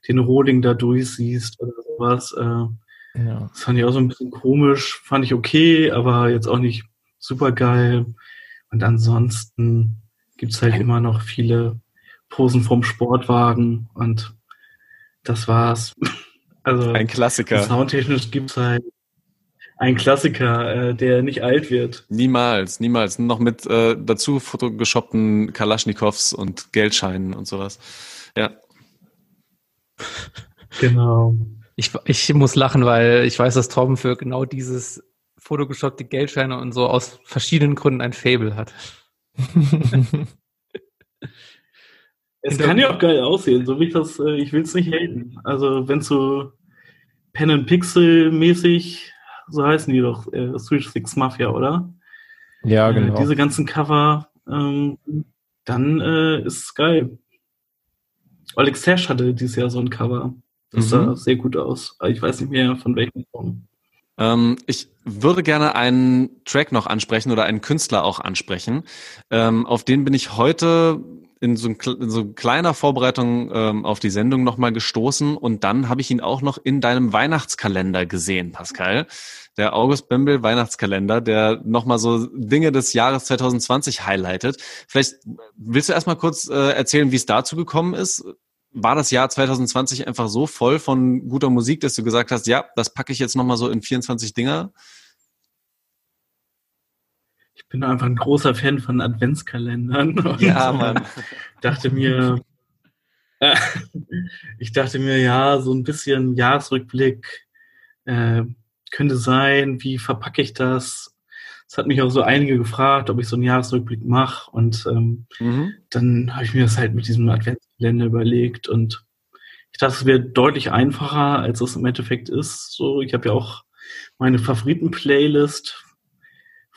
den Rohling da durchsiehst oder sowas. Äh, ja. Das fand ich auch so ein bisschen komisch, fand ich okay, aber jetzt auch nicht super geil. Und ansonsten gibt's halt immer noch viele Posen vom Sportwagen und das war's. Also ein Klassiker. Soundtechnisch gibt's halt ein Klassiker, äh, der nicht alt wird. Niemals, niemals. Noch mit äh, dazu fotogeshoppten Kalaschnikows und Geldscheinen und sowas. Ja. Genau. Ich, ich muss lachen, weil ich weiß, dass Torben für genau dieses fotogeshoppte Geldscheine und so aus verschiedenen Gründen ein Fable hat. Es kann ja auch geil aussehen, so wie ich das, äh, ich will es nicht haten. Also wenn so Pen and Pixel mäßig, so heißen die doch, äh, Switch Six Mafia, oder? Ja, äh, genau. Äh, diese ganzen Cover, ähm, dann äh, ist es geil. Alex Sash hatte dieses Jahr so ein Cover. Das mhm. sah sehr gut aus. Aber ich weiß nicht mehr von welchem Song. Ähm, ich würde gerne einen Track noch ansprechen oder einen Künstler auch ansprechen. Ähm, auf den bin ich heute in so, in so kleiner Vorbereitung ähm, auf die Sendung nochmal gestoßen und dann habe ich ihn auch noch in deinem Weihnachtskalender gesehen, Pascal. Der August Bembel Weihnachtskalender, der nochmal so Dinge des Jahres 2020 highlightet. Vielleicht willst du erstmal kurz äh, erzählen, wie es dazu gekommen ist? War das Jahr 2020 einfach so voll von guter Musik, dass du gesagt hast, ja, das packe ich jetzt nochmal so in 24 Dinger? Ich bin einfach ein großer Fan von Adventskalendern. Ja, Mann. dachte mir, äh, ich dachte mir, ja, so ein bisschen Jahresrückblick äh, könnte sein. Wie verpacke ich das? Es hat mich auch so einige gefragt, ob ich so einen Jahresrückblick mache. Und ähm, mhm. dann habe ich mir das halt mit diesem Adventskalender überlegt. Und ich dachte, es wäre deutlich einfacher, als es im Endeffekt ist. So, ich habe ja auch meine Favoriten-Playlist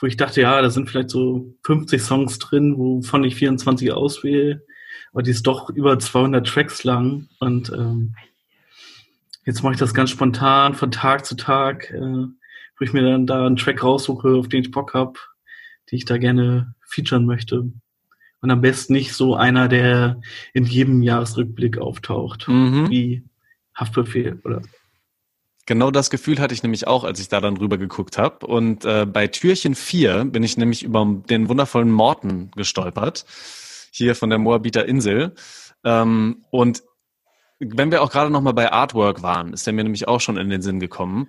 wo ich dachte, ja, da sind vielleicht so 50 Songs drin, wovon ich 24 auswähle, aber die ist doch über 200 Tracks lang und ähm, jetzt mache ich das ganz spontan von Tag zu Tag, äh, wo ich mir dann da einen Track raussuche, auf den ich Bock hab, die ich da gerne featuren möchte. Und am besten nicht so einer, der in jedem Jahresrückblick auftaucht, mhm. wie Haftbefehl oder Genau das Gefühl hatte ich nämlich auch, als ich da dann rüber geguckt habe. Und äh, bei Türchen 4 bin ich nämlich über den wundervollen Morten gestolpert, hier von der Moabiter Insel. Ähm, und wenn wir auch gerade noch mal bei Artwork waren, ist der mir nämlich auch schon in den Sinn gekommen.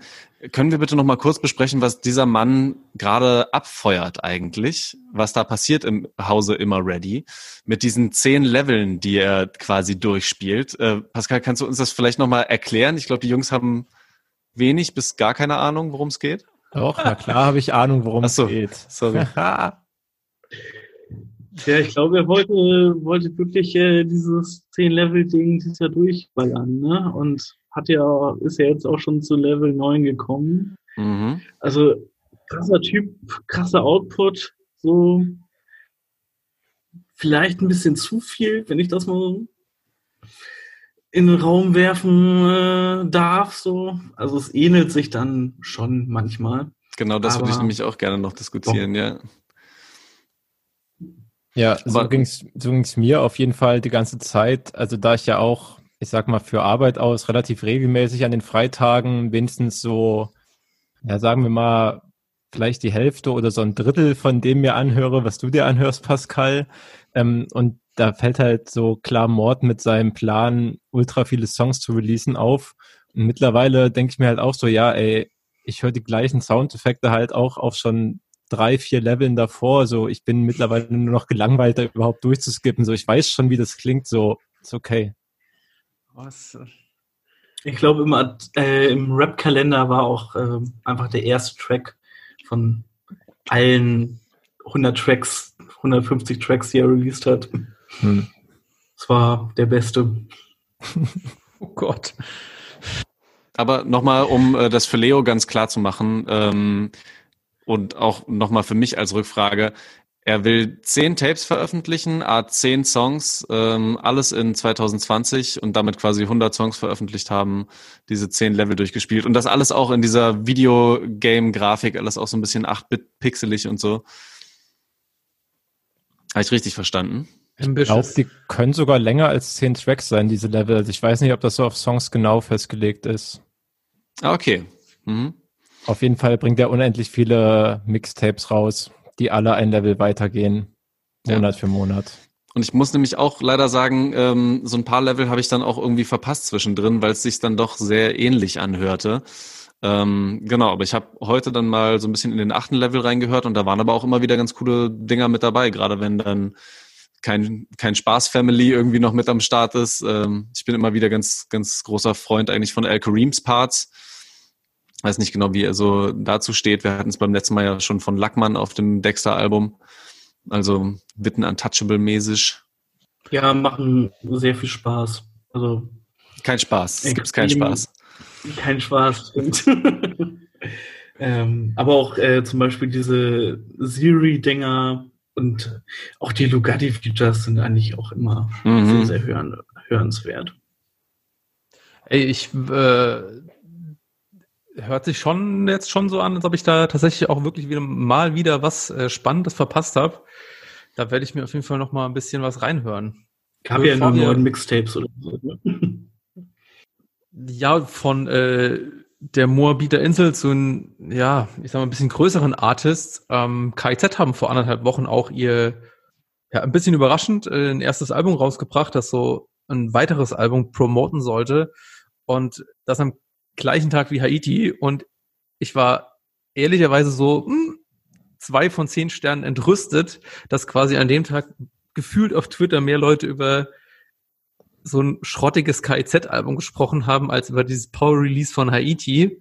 Können wir bitte noch mal kurz besprechen, was dieser Mann gerade abfeuert eigentlich, was da passiert im Hause immer ready mit diesen zehn Leveln, die er quasi durchspielt. Äh, Pascal, kannst du uns das vielleicht noch mal erklären? Ich glaube, die Jungs haben wenig bis gar keine Ahnung, worum es geht? Doch, na klar habe ich Ahnung, worum es geht. Sorry. ja, ich glaube, er wollte, wollte wirklich äh, dieses 10-Level-Ding dieses Jahr durchballern, ne? Und hat ja, ist ja jetzt auch schon zu Level 9 gekommen. Mhm. Also krasser Typ, krasser Output, so vielleicht ein bisschen zu viel, wenn ich das mal in den Raum werfen äh, darf. So. Also es ähnelt sich dann schon manchmal. Genau, das würde ich nämlich auch gerne noch diskutieren, doch. ja. Ja, so ging es so ging's mir auf jeden Fall die ganze Zeit. Also da ich ja auch ich sag mal, für Arbeit aus relativ regelmäßig an den Freitagen wenigstens so, ja, sagen wir mal, vielleicht die Hälfte oder so ein Drittel von dem mir anhöre, was du dir anhörst, Pascal. Ähm, und da fällt halt so klar Mord mit seinem Plan, ultra viele Songs zu releasen auf. Und mittlerweile denke ich mir halt auch so, ja, ey, ich höre die gleichen Soundeffekte halt auch auf schon drei, vier Leveln davor. So, ich bin mittlerweile nur noch gelangweilt, da überhaupt durchzuskippen. So, ich weiß schon, wie das klingt. So, ist okay. Was? Ich glaube, im, äh, im Rap-Kalender war auch äh, einfach der erste Track von allen 100 Tracks, 150 Tracks, die er released hat. Hm. Das war der beste. oh Gott. Aber nochmal, um äh, das für Leo ganz klar zu machen ähm, und auch nochmal für mich als Rückfrage. Er will zehn Tapes veröffentlichen, a zehn Songs, ähm, alles in 2020 und damit quasi 100 Songs veröffentlicht haben, diese zehn Level durchgespielt und das alles auch in dieser Videogame-Grafik, alles auch so ein bisschen 8-Bit pixelig und so. Habe ich richtig verstanden? Ich glaube, die können sogar länger als zehn Tracks sein, diese Level. Also ich weiß nicht, ob das so auf Songs genau festgelegt ist. Ah, okay. Mhm. Auf jeden Fall bringt er unendlich viele Mixtapes raus, die alle ein Level weitergehen, Monat ja. für Monat. Und ich muss nämlich auch leider sagen, ähm, so ein paar Level habe ich dann auch irgendwie verpasst zwischendrin, weil es sich dann doch sehr ähnlich anhörte. Ähm, genau, aber ich habe heute dann mal so ein bisschen in den achten Level reingehört und da waren aber auch immer wieder ganz coole Dinger mit dabei, gerade wenn dann kein, kein Spaß-Family irgendwie noch mit am Start ist. Ähm, ich bin immer wieder ganz, ganz großer Freund eigentlich von Al Kareems Parts weiß nicht genau, wie er so dazu steht. Wir hatten es beim letzten Mal ja schon von Lackmann auf dem Dexter-Album. Also Witten Untouchable-mäßig. Ja, machen sehr viel Spaß. Also kein Spaß. Es gibt keinen Spaß. Kein Spaß, stimmt. ähm, aber auch äh, zum Beispiel diese Siri-Dinger und auch die Lugatti-Features sind eigentlich auch immer mhm. sehr, sehr hören, hörenswert. Ey, ich äh, hört sich schon jetzt schon so an, als ob ich da tatsächlich auch wirklich wieder mal wieder was äh, Spannendes verpasst habe. Da werde ich mir auf jeden Fall noch mal ein bisschen was reinhören. Gab ja nur neun Mixtapes oder so. Ne? Ja, von äh, der Moabiter Insel zu einem, ja, ich sag mal, ein bisschen größeren Artists. Ähm, KIZ haben vor anderthalb Wochen auch ihr, ja, ein bisschen überraschend, äh, ein erstes Album rausgebracht, das so ein weiteres Album promoten sollte. Und das am gleichen Tag wie Haiti und ich war ehrlicherweise so mh, hm, zwei von zehn Sternen entrüstet, dass quasi an dem Tag gefühlt auf Twitter mehr Leute über so ein schrottiges KIZ-Album gesprochen haben, als über dieses Power-Release von Haiti.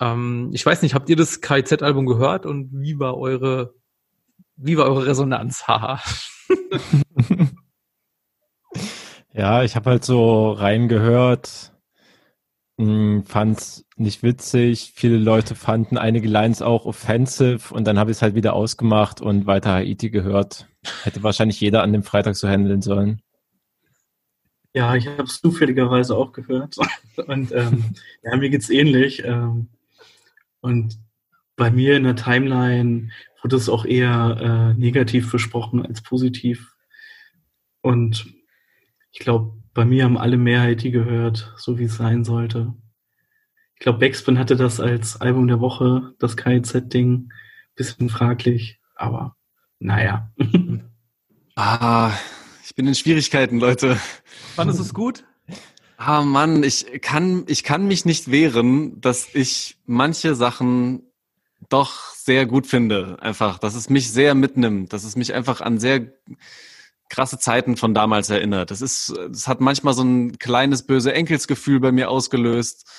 Ähm, ich weiß nicht, habt ihr das KIZ-Album gehört und wie war eure, wie war eure Resonanz? Haha. ja, ich habe halt so reingehört hm, fand's nicht witzig. Viele Leute fanden einige Lines auch offensive und dann habe ich es halt wieder ausgemacht und weiter Haiti gehört. Hätte wahrscheinlich jeder an dem Freitag so handeln sollen. Ja, ich habe es zufälligerweise auch gehört. Und ähm, ja, mir geht's ähnlich. Ähm, und bei mir in der Timeline wurde es auch eher äh, negativ versprochen als positiv. Und ich glaube, bei mir haben alle Mehrheit die gehört, so wie es sein sollte. Ich glaube, Backspin hatte das als Album der Woche, das KIZ-Ding. Bisschen fraglich, aber naja. ah, ich bin in Schwierigkeiten, Leute. Fandest du es gut? Ah, Mann, ich kann, ich kann mich nicht wehren, dass ich manche Sachen doch sehr gut finde. Einfach, dass es mich sehr mitnimmt, dass es mich einfach an sehr krasse Zeiten von damals erinnert. Das ist, das hat manchmal so ein kleines böse Enkelsgefühl bei mir ausgelöst.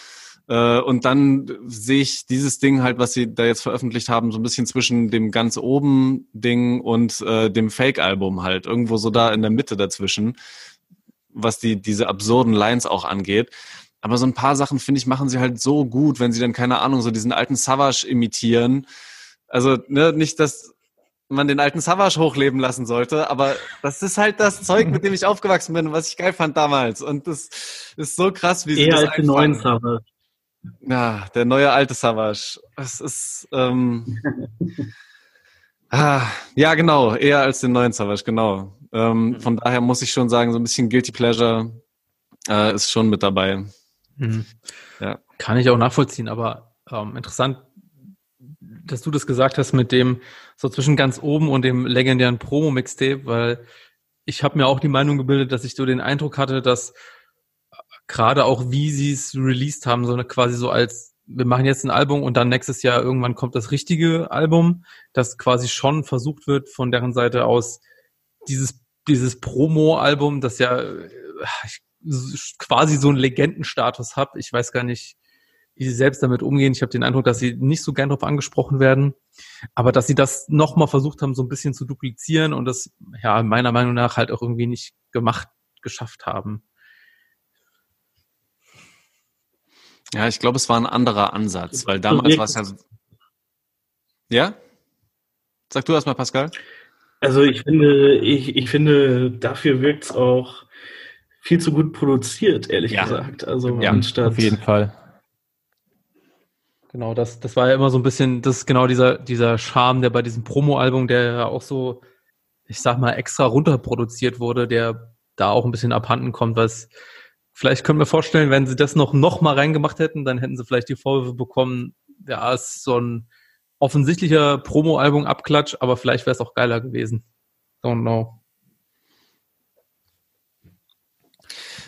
Äh, und dann sehe ich dieses Ding halt, was sie da jetzt veröffentlicht haben, so ein bisschen zwischen dem ganz oben Ding und äh, dem Fake-Album halt. Irgendwo so da in der Mitte dazwischen, was die, diese absurden Lines auch angeht. Aber so ein paar Sachen, finde ich, machen sie halt so gut, wenn sie dann, keine Ahnung, so diesen alten Savage imitieren. Also, ne, nicht, dass man den alten Savage hochleben lassen sollte, aber das ist halt das Zeug, mit dem ich aufgewachsen bin, was ich geil fand damals. Und das ist so krass, wie sie Eher das als den neuen Savage. Ja, der neue alte Savage. Das ist ähm, ah, ja genau, eher als den neuen Savage, genau. Ähm, von daher muss ich schon sagen, so ein bisschen Guilty Pleasure äh, ist schon mit dabei. Mhm. Ja. Kann ich auch nachvollziehen, aber ähm, interessant, dass du das gesagt hast mit dem so zwischen ganz oben und dem legendären Promo-Mixtape, weil ich habe mir auch die Meinung gebildet, dass ich so den Eindruck hatte, dass gerade auch wie sie es released haben, so eine quasi so als wir machen jetzt ein Album und dann nächstes Jahr irgendwann kommt das richtige Album, dass quasi schon versucht wird von deren Seite aus dieses dieses Promo-Album, das ja äh, quasi so einen Legendenstatus hat. Ich weiß gar nicht, wie sie selbst damit umgehen. Ich habe den Eindruck, dass sie nicht so gern darauf angesprochen werden, aber dass sie das nochmal versucht haben, so ein bisschen zu duplizieren und das ja meiner Meinung nach halt auch irgendwie nicht gemacht, geschafft haben. Ja, ich glaube, es war ein anderer Ansatz, weil damals war es ja. Ja? Sag du erst mal, Pascal. Also ich finde, ich, ich finde, dafür wirkt es auch viel zu gut produziert, ehrlich ja. gesagt. Also ja, anstatt auf jeden Fall. Genau, das, das war ja immer so ein bisschen, das ist genau dieser, dieser Charme, der bei diesem Promo-Album, der ja auch so, ich sag mal, extra runterproduziert wurde, der da auch ein bisschen abhanden kommt, was vielleicht können wir vorstellen, wenn sie das noch, noch mal reingemacht hätten, dann hätten sie vielleicht die Vorwürfe bekommen, ja, ist so ein offensichtlicher Promo-Album-Abklatsch, aber vielleicht wäre es auch geiler gewesen. Don't know.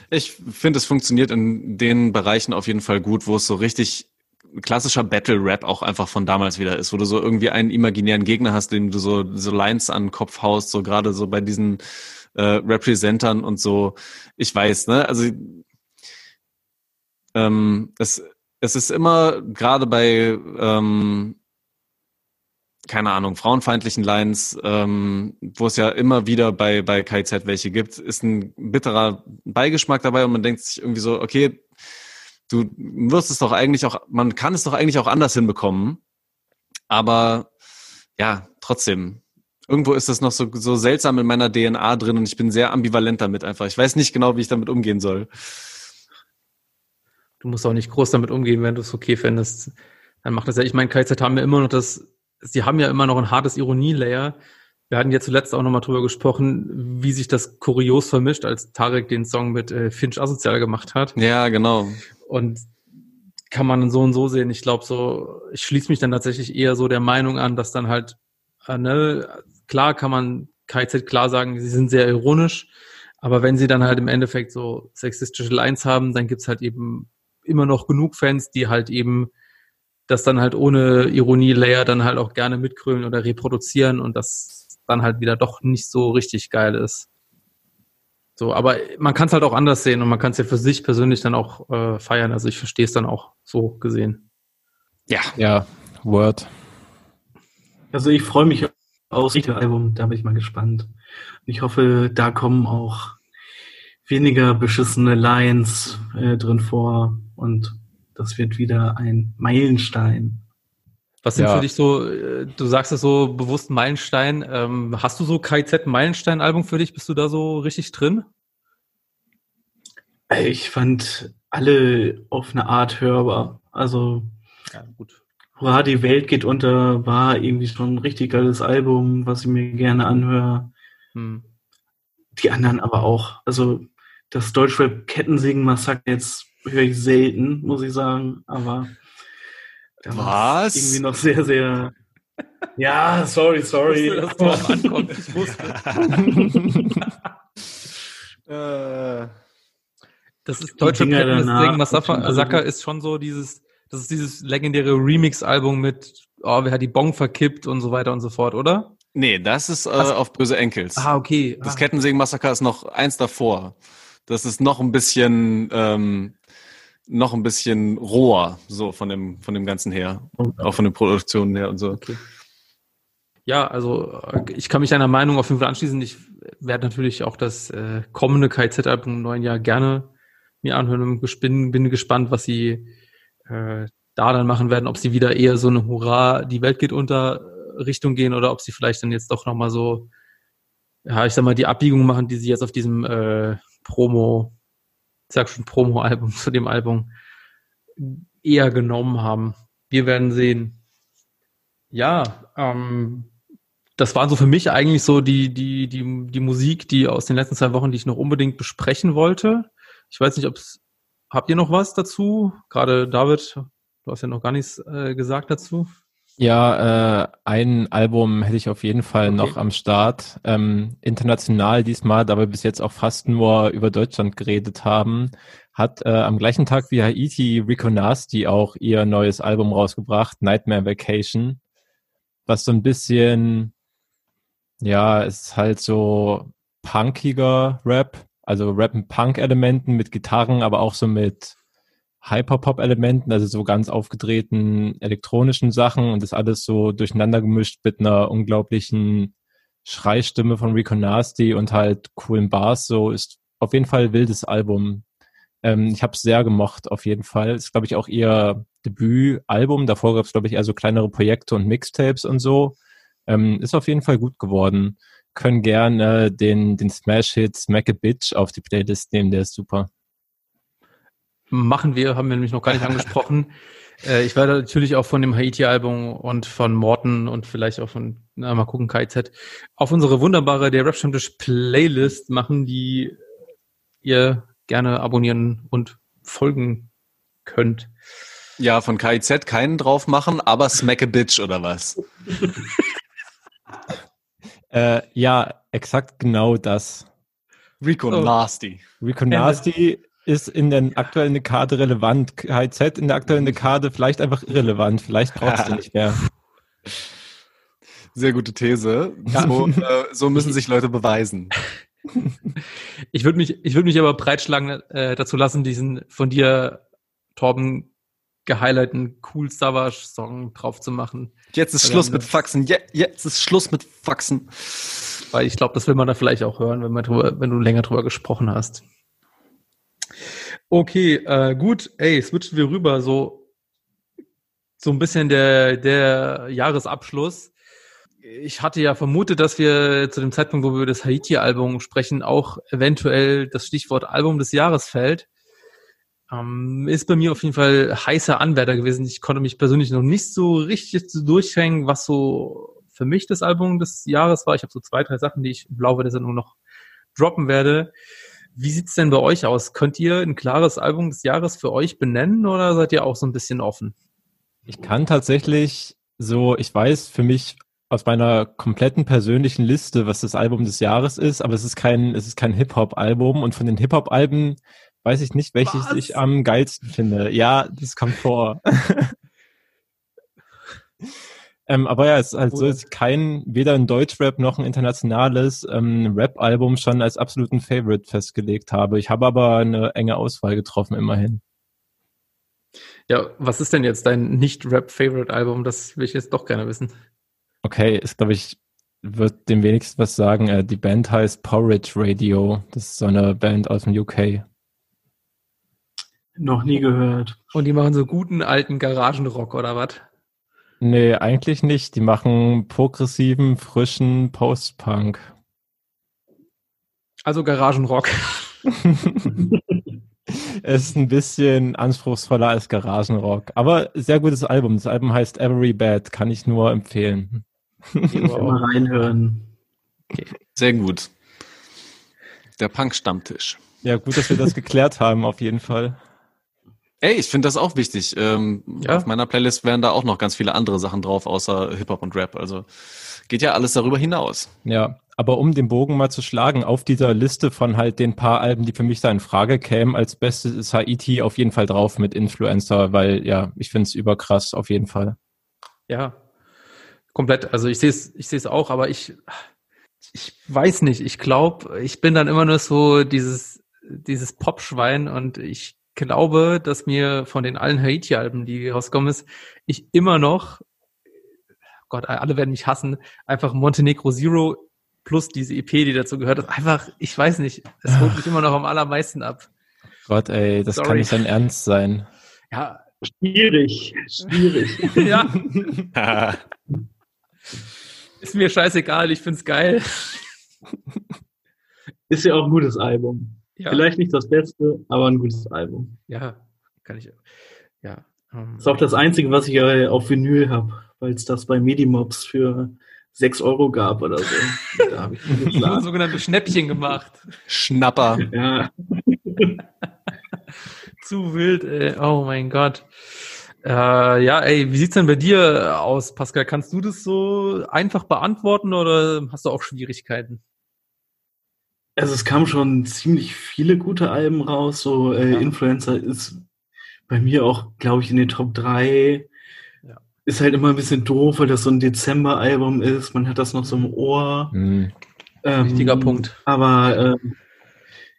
Ich finde, es funktioniert in den Bereichen auf jeden Fall gut, wo es so richtig klassischer Battle-Rap auch einfach von damals wieder ist, wo du so irgendwie einen imaginären Gegner hast, dem du so, so Lines an den Kopf haust, so gerade so bei diesen äh, Representern und so. Ich weiß, ne? Also ähm, es, es ist immer gerade bei ähm, keine Ahnung, frauenfeindlichen Lines, ähm, wo es ja immer wieder bei, bei KZ welche gibt, ist ein bitterer Beigeschmack dabei und man denkt sich irgendwie so, okay, du wirst es doch eigentlich auch, man kann es doch eigentlich auch anders hinbekommen. Aber ja, trotzdem. Irgendwo ist das noch so, so seltsam in meiner DNA drin und ich bin sehr ambivalent damit einfach. Ich weiß nicht genau, wie ich damit umgehen soll. Du musst auch nicht groß damit umgehen, wenn du es okay findest. Dann macht das ja, ich meine, KZ haben ja immer noch das, sie haben ja immer noch ein hartes Ironie-Layer. Wir hatten ja zuletzt auch nochmal drüber gesprochen, wie sich das kurios vermischt, als Tarek den Song mit äh, Finch asozial gemacht hat. Ja, genau. Und kann man so und so sehen. Ich glaube so, ich schließe mich dann tatsächlich eher so der Meinung an, dass dann halt, äh, ne, klar kann man KZ klar sagen, sie sind sehr ironisch, aber wenn sie dann halt im Endeffekt so sexistische Lines haben, dann gibt's halt eben immer noch genug Fans, die halt eben das dann halt ohne Ironie-Layer dann halt auch gerne mitgrölen oder reproduzieren und das dann halt wieder doch nicht so richtig geil ist. So, aber man kann es halt auch anders sehen und man kann es ja für sich persönlich dann auch äh, feiern. Also ich verstehe es dann auch so gesehen. Ja. Ja, Word. Also ich freue mich aufs Album, da bin ich mal gespannt. Ich hoffe, da kommen auch weniger beschissene Lines äh, drin vor und das wird wieder ein Meilenstein. Was sind ja. für dich so, äh, du sagst es so bewusst Meilenstein. Ähm, hast du so KZ-Meilenstein-Album für dich? Bist du da so richtig drin? Ich fand alle auf eine Art hörbar. Also, ja, gut. Hurra, die Welt geht unter war irgendwie schon ein richtig geiles Album, was ich mir gerne anhöre. Hm. Die anderen aber auch. Also, das Deutschrap-Kettensingen-Massaker jetzt höre ich selten, muss ich sagen. Aber was? Irgendwie noch sehr, sehr. Ja, sorry, sorry. Ich wusste, dass ankommt. Ich wusste. Äh. das ist deutsche Sing Massaker ist schon so dieses, das ist dieses legendäre Remix-Album mit, oh, wer hat die Bong verkippt und so weiter und so fort, oder? Nee, das ist äh, auf böse Enkels. Ah, okay. Das ah. Kettensägen-Massaker ist noch eins davor. Das ist noch ein bisschen ähm, noch ein bisschen roher, so von dem, von dem Ganzen her. Okay. Auch von den Produktionen her und so. Okay. Ja, also ich kann mich deiner Meinung auf jeden Fall anschließen. Ich werde natürlich auch das äh, kommende KZ-Album im neuen Jahr gerne mir anhören und bin, bin gespannt, was sie äh, da dann machen werden, ob sie wieder eher so eine Hurra, die Welt geht unter Richtung gehen oder ob sie vielleicht dann jetzt doch nochmal so, ja, ich sag mal, die Abbiegung machen, die sie jetzt auf diesem äh, Promo ich sag schon Promo-Album zu dem Album eher genommen haben. Wir werden sehen. Ja, ähm, das war so für mich eigentlich so die, die, die, die Musik, die aus den letzten zwei Wochen, die ich noch unbedingt besprechen wollte. Ich weiß nicht, ob es, habt ihr noch was dazu? Gerade David, du hast ja noch gar nichts äh, gesagt dazu. Ja, äh, ein Album hätte ich auf jeden Fall okay. noch am Start. Ähm, international diesmal, da wir bis jetzt auch fast nur über Deutschland geredet haben, hat äh, am gleichen Tag wie Haiti Rico Nasty auch ihr neues Album rausgebracht, Nightmare Vacation, was so ein bisschen, ja, ist halt so punkiger Rap, also Rap mit Punk-Elementen, mit Gitarren, aber auch so mit Hyperpop-Elementen, also so ganz aufgedrehten elektronischen Sachen und das alles so durcheinander gemischt mit einer unglaublichen Schreistimme von Rico Nasty und halt coolen Bars. So ist auf jeden Fall ein wildes Album. Ähm, ich habe es sehr gemocht, auf jeden Fall. Ist, glaube ich, auch ihr Debütalbum. Davor gab es, glaube ich, eher so kleinere Projekte und Mixtapes und so. Ähm, ist auf jeden Fall gut geworden. Können gerne den, den Smash-Hit Smack a Bitch auf die Playlist nehmen, der ist super. Machen wir, haben wir nämlich noch gar nicht angesprochen. Äh, ich werde natürlich auch von dem Haiti-Album und von Morten und vielleicht auch von, na, mal gucken, KIZ, auf unsere wunderbare Der Rap Playlist machen, die ihr gerne abonnieren und folgen könnt. Ja, von KIZ keinen drauf machen, aber Smack a Bitch oder was? äh, ja, exakt genau das. Rico oh. Nasty. Rico Nasty ist in der aktuellen Dekade relevant. KZ in der aktuellen Dekade vielleicht einfach irrelevant. Vielleicht braucht es den nicht mehr. Sehr gute These. Ja. So, äh, so, müssen sich Leute beweisen. Ich würde mich, ich würde mich aber breitschlagen äh, dazu lassen, diesen von dir, Torben, gehighlighten Cool Savage Song drauf zu machen. Jetzt ist Schluss mit Faxen. Je, jetzt ist Schluss mit Faxen. Weil ich glaube, das will man da vielleicht auch hören, wenn, man drüber, wenn du länger drüber gesprochen hast. Okay, äh, gut. Ey, switchen wir rüber. So, so ein bisschen der, der Jahresabschluss. Ich hatte ja vermutet, dass wir zu dem Zeitpunkt, wo wir über das Haiti-Album sprechen, auch eventuell das Stichwort Album des Jahres fällt. Ähm, ist bei mir auf jeden Fall heißer Anwärter gewesen. Ich konnte mich persönlich noch nicht so richtig durchhängen, was so für mich das Album des Jahres war. Ich habe so zwei, drei Sachen, die ich im Laufe der Sendung noch droppen werde. Wie sieht's denn bei euch aus? Könnt ihr ein klares Album des Jahres für euch benennen oder seid ihr auch so ein bisschen offen? Ich kann tatsächlich so, ich weiß für mich aus meiner kompletten persönlichen Liste, was das Album des Jahres ist, aber es ist kein, es ist kein Hip-Hop-Album und von den Hip-Hop-Alben weiß ich nicht, welches was? ich am geilsten finde. Ja, das kommt vor. Ähm, aber ja, es ist halt so, ist kein, weder ein Deutschrap noch ein internationales ähm, Rap-Album schon als absoluten Favorite festgelegt habe. Ich habe aber eine enge Auswahl getroffen, immerhin. Ja, was ist denn jetzt dein Nicht-Rap-Favorite-Album? Das will ich jetzt doch gerne wissen. Okay, ist, glaube ich, wird dem wenigsten was sagen. Äh, die Band heißt Porridge Radio. Das ist so eine Band aus dem UK. Noch nie gehört. Und die machen so guten alten Garagenrock oder was? Nee, eigentlich nicht. Die machen progressiven, frischen Post-Punk. Also Garagenrock. Es ist ein bisschen anspruchsvoller als Garagenrock. Aber sehr gutes Album. Das Album heißt Every Bad. Kann ich nur empfehlen. Mal reinhören. Okay. Sehr gut. Der Punk-Stammtisch. Ja, gut, dass wir das geklärt haben, auf jeden Fall. Ey, ich finde das auch wichtig. Ähm, ja. Auf meiner Playlist wären da auch noch ganz viele andere Sachen drauf, außer Hip-Hop und Rap. Also geht ja alles darüber hinaus. Ja, aber um den Bogen mal zu schlagen, auf dieser Liste von halt den paar Alben, die für mich da in Frage kämen, als bestes ist Haiti auf jeden Fall drauf mit Influencer, weil ja, ich finde es überkrass, auf jeden Fall. Ja, komplett. Also ich sehe es ich sehe es auch, aber ich, ich weiß nicht. Ich glaube, ich bin dann immer nur so dieses, dieses Popschwein und ich glaube, dass mir von den allen Haiti-Alben, die rausgekommen ist, ich immer noch, Gott, alle werden mich hassen, einfach Montenegro Zero plus diese EP, die dazu gehört, ist einfach, ich weiß nicht, es holt mich immer noch am allermeisten ab. Gott, ey, das Sorry. kann nicht dein Ernst sein. Ja. Schwierig, schwierig. ja. ist mir scheißegal, ich find's geil. Ist ja auch ein gutes Album. Ja. Vielleicht nicht das Beste, aber ein gutes Album. Ja, kann ich. Ja. Um, das ist auch das Einzige, was ich äh, auf Vinyl habe, weil es das bei Medimobs für 6 Euro gab oder so. da habe ich Nur sogenannte Schnäppchen gemacht. Schnapper. Ja. Zu wild, ey. Oh mein Gott. Äh, ja, ey, wie sieht's denn bei dir aus, Pascal? Kannst du das so einfach beantworten oder hast du auch Schwierigkeiten? Also es kamen schon ziemlich viele gute Alben raus. So äh, ja. Influencer ist bei mir auch, glaube ich, in den Top 3. Ja. Ist halt immer ein bisschen doof, weil das so ein Dezember-Album ist. Man hat das noch so im Ohr. Mhm. Ähm, Wichtiger Punkt. Aber äh,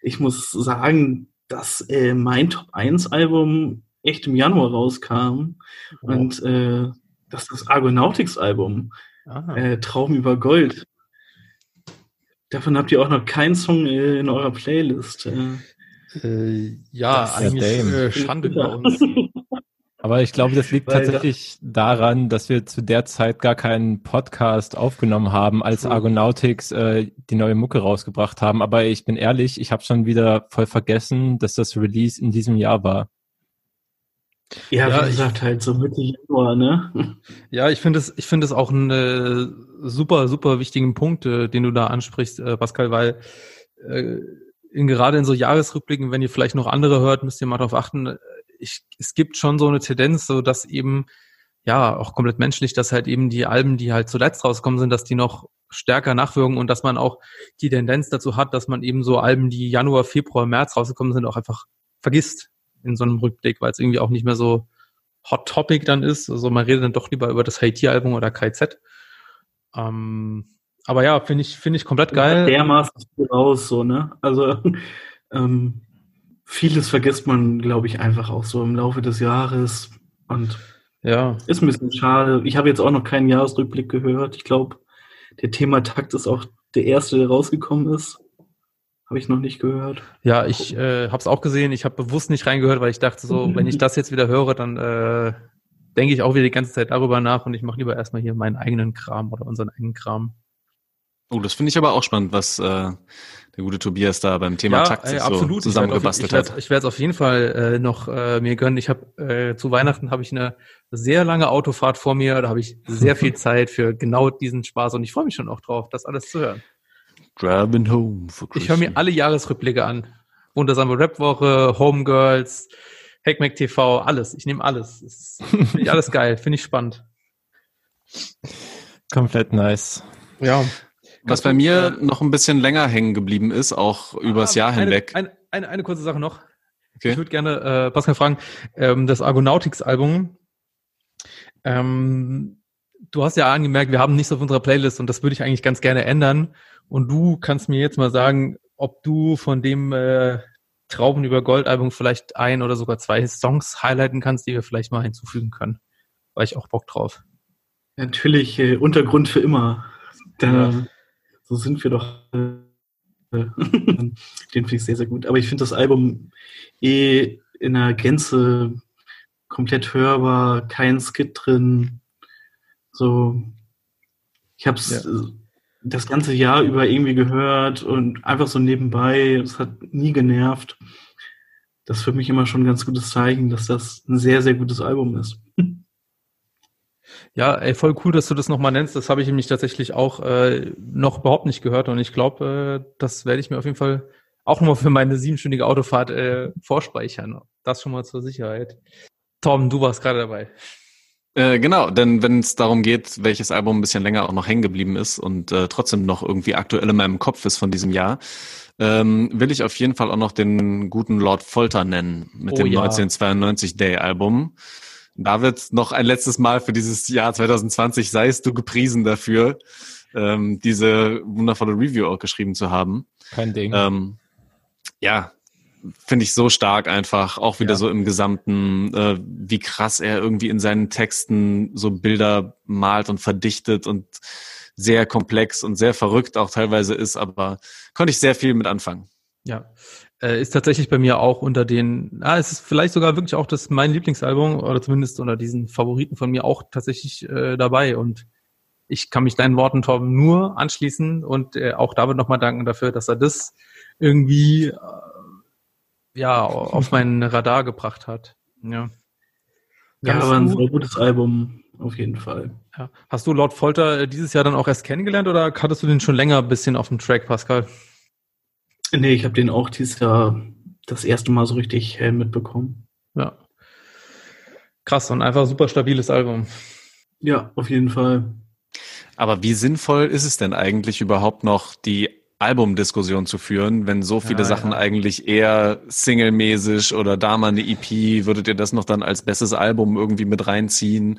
ich muss sagen, dass äh, mein Top 1 Album echt im Januar rauskam. Oh. Und äh, das ist das Argonautics-Album. Äh, Traum über Gold. Davon habt ihr auch noch keinen Song äh, in eurer Playlist. Äh, äh ja, eigentlich äh, Schande bei uns. Aber ich glaube, das liegt Weil tatsächlich daran, dass wir zu der Zeit gar keinen Podcast aufgenommen haben, als Argonautics äh, die neue Mucke rausgebracht haben. Aber ich bin ehrlich, ich habe schon wieder voll vergessen, dass das Release in diesem Jahr war. Ja, ja wie gesagt, halt so Mitte Januar, ne? Ja, ich finde es, ich finde es auch einen äh, super, super wichtigen Punkt, äh, den du da ansprichst, äh, Pascal, weil äh, in, gerade in so Jahresrückblicken, wenn ihr vielleicht noch andere hört, müsst ihr mal darauf achten, ich, es gibt schon so eine Tendenz, so dass eben, ja, auch komplett menschlich, dass halt eben die Alben, die halt zuletzt rauskommen sind, dass die noch stärker nachwirken und dass man auch die Tendenz dazu hat, dass man eben so Alben, die Januar, Februar, März rausgekommen sind, auch einfach vergisst in so einem Rückblick, weil es irgendwie auch nicht mehr so Hot Topic dann ist. Also man redet dann doch lieber über das Haiti-Album oder KZ. Ähm, aber ja, finde ich, finde ich komplett geil. Dermaßen raus, so, ne? Also ähm, vieles vergisst man, glaube ich, einfach auch so im Laufe des Jahres. Und ja. ist ein bisschen schade. Ich habe jetzt auch noch keinen Jahresrückblick gehört. Ich glaube, der Thema Takt ist auch der erste, der rausgekommen ist. Habe ich noch nicht gehört. Ja, ich äh, habe es auch gesehen. Ich habe bewusst nicht reingehört, weil ich dachte so, wenn ich das jetzt wieder höre, dann äh, denke ich auch wieder die ganze Zeit darüber nach und ich mache lieber erstmal hier meinen eigenen Kram oder unseren eigenen Kram. Oh, das finde ich aber auch spannend, was äh, der gute Tobias da beim Thema ja, Takt sich so zusammengebastelt hat. Ich werde es auf jeden Fall äh, noch äh, mir gönnen. Ich habe äh, zu Weihnachten habe ich eine sehr lange Autofahrt vor mir. Da habe ich sehr viel Zeit für genau diesen Spaß und ich freue mich schon auch drauf, das alles zu hören. Driving home for Christmas. Ich höre mir alle Jahresrückblicke an. Wundersame Rapwoche, Homegirls, Hackmack TV, alles. Ich nehme alles. Finde ich alles geil, finde ich spannend. Komplett nice. Ja. Was bei mir noch ein bisschen länger hängen geblieben ist, auch übers Jahr eine, hinweg. Eine, eine, eine, kurze Sache noch. Okay. Ich würde gerne äh, Pascal fragen, ähm, das Argonautics-Album, ähm, du hast ja angemerkt, wir haben nichts auf unserer Playlist und das würde ich eigentlich ganz gerne ändern. Und du kannst mir jetzt mal sagen, ob du von dem äh, Trauben über Gold-Album vielleicht ein oder sogar zwei Songs highlighten kannst, die wir vielleicht mal hinzufügen können. War ich auch Bock drauf. Natürlich, äh, Untergrund für immer. Da, ja. So sind wir doch. Äh, den finde ich sehr, sehr gut. Aber ich finde das Album eh in der Gänze komplett hörbar, kein Skit drin. So, ich habe es ja das ganze Jahr über irgendwie gehört und einfach so nebenbei. Es hat nie genervt. Das ist für mich immer schon ein ganz gutes Zeichen, dass das ein sehr, sehr gutes Album ist. Ja, ey, voll cool, dass du das nochmal nennst. Das habe ich nämlich tatsächlich auch äh, noch überhaupt nicht gehört und ich glaube, äh, das werde ich mir auf jeden Fall auch nochmal für meine siebenstündige Autofahrt äh, vorspeichern. Das schon mal zur Sicherheit. Tom, du warst gerade dabei. Äh, genau, denn wenn es darum geht, welches Album ein bisschen länger auch noch hängen geblieben ist und äh, trotzdem noch irgendwie aktuell in meinem Kopf ist von diesem Jahr, ähm, will ich auf jeden Fall auch noch den guten Lord Folter nennen mit oh, dem ja. 1992 Day Album. David, noch ein letztes Mal für dieses Jahr 2020 seist du gepriesen dafür, ähm, diese wundervolle Review auch geschrieben zu haben. Kein Ding. Ähm, ja, finde ich so stark einfach, auch wieder ja. so im Gesamten, äh, wie krass er irgendwie in seinen Texten so Bilder malt und verdichtet und sehr komplex und sehr verrückt auch teilweise ist, aber konnte ich sehr viel mit anfangen. Ja, äh, ist tatsächlich bei mir auch unter den, ah, es ist vielleicht sogar wirklich auch das mein Lieblingsalbum oder zumindest unter diesen Favoriten von mir auch tatsächlich äh, dabei und ich kann mich deinen Worten, Torben, nur anschließen und äh, auch David nochmal danken dafür, dass er das irgendwie äh, ja, auf meinen Radar gebracht hat. Ja, ja aber ein sehr gutes Album, auf jeden Fall. Ja. Hast du Lord Folter äh, dieses Jahr dann auch erst kennengelernt oder hattest du den schon länger ein bisschen auf dem Track, Pascal? Nee, ich habe den auch dieses Jahr das erste Mal so richtig äh, mitbekommen. Ja. Krass und einfach super stabiles Album. Ja, auf jeden Fall. Aber wie sinnvoll ist es denn eigentlich überhaupt noch, die Albumdiskussion zu führen, wenn so viele ja, Sachen ja. eigentlich eher singlemäßig oder da mal eine EP, würdet ihr das noch dann als bestes Album irgendwie mit reinziehen?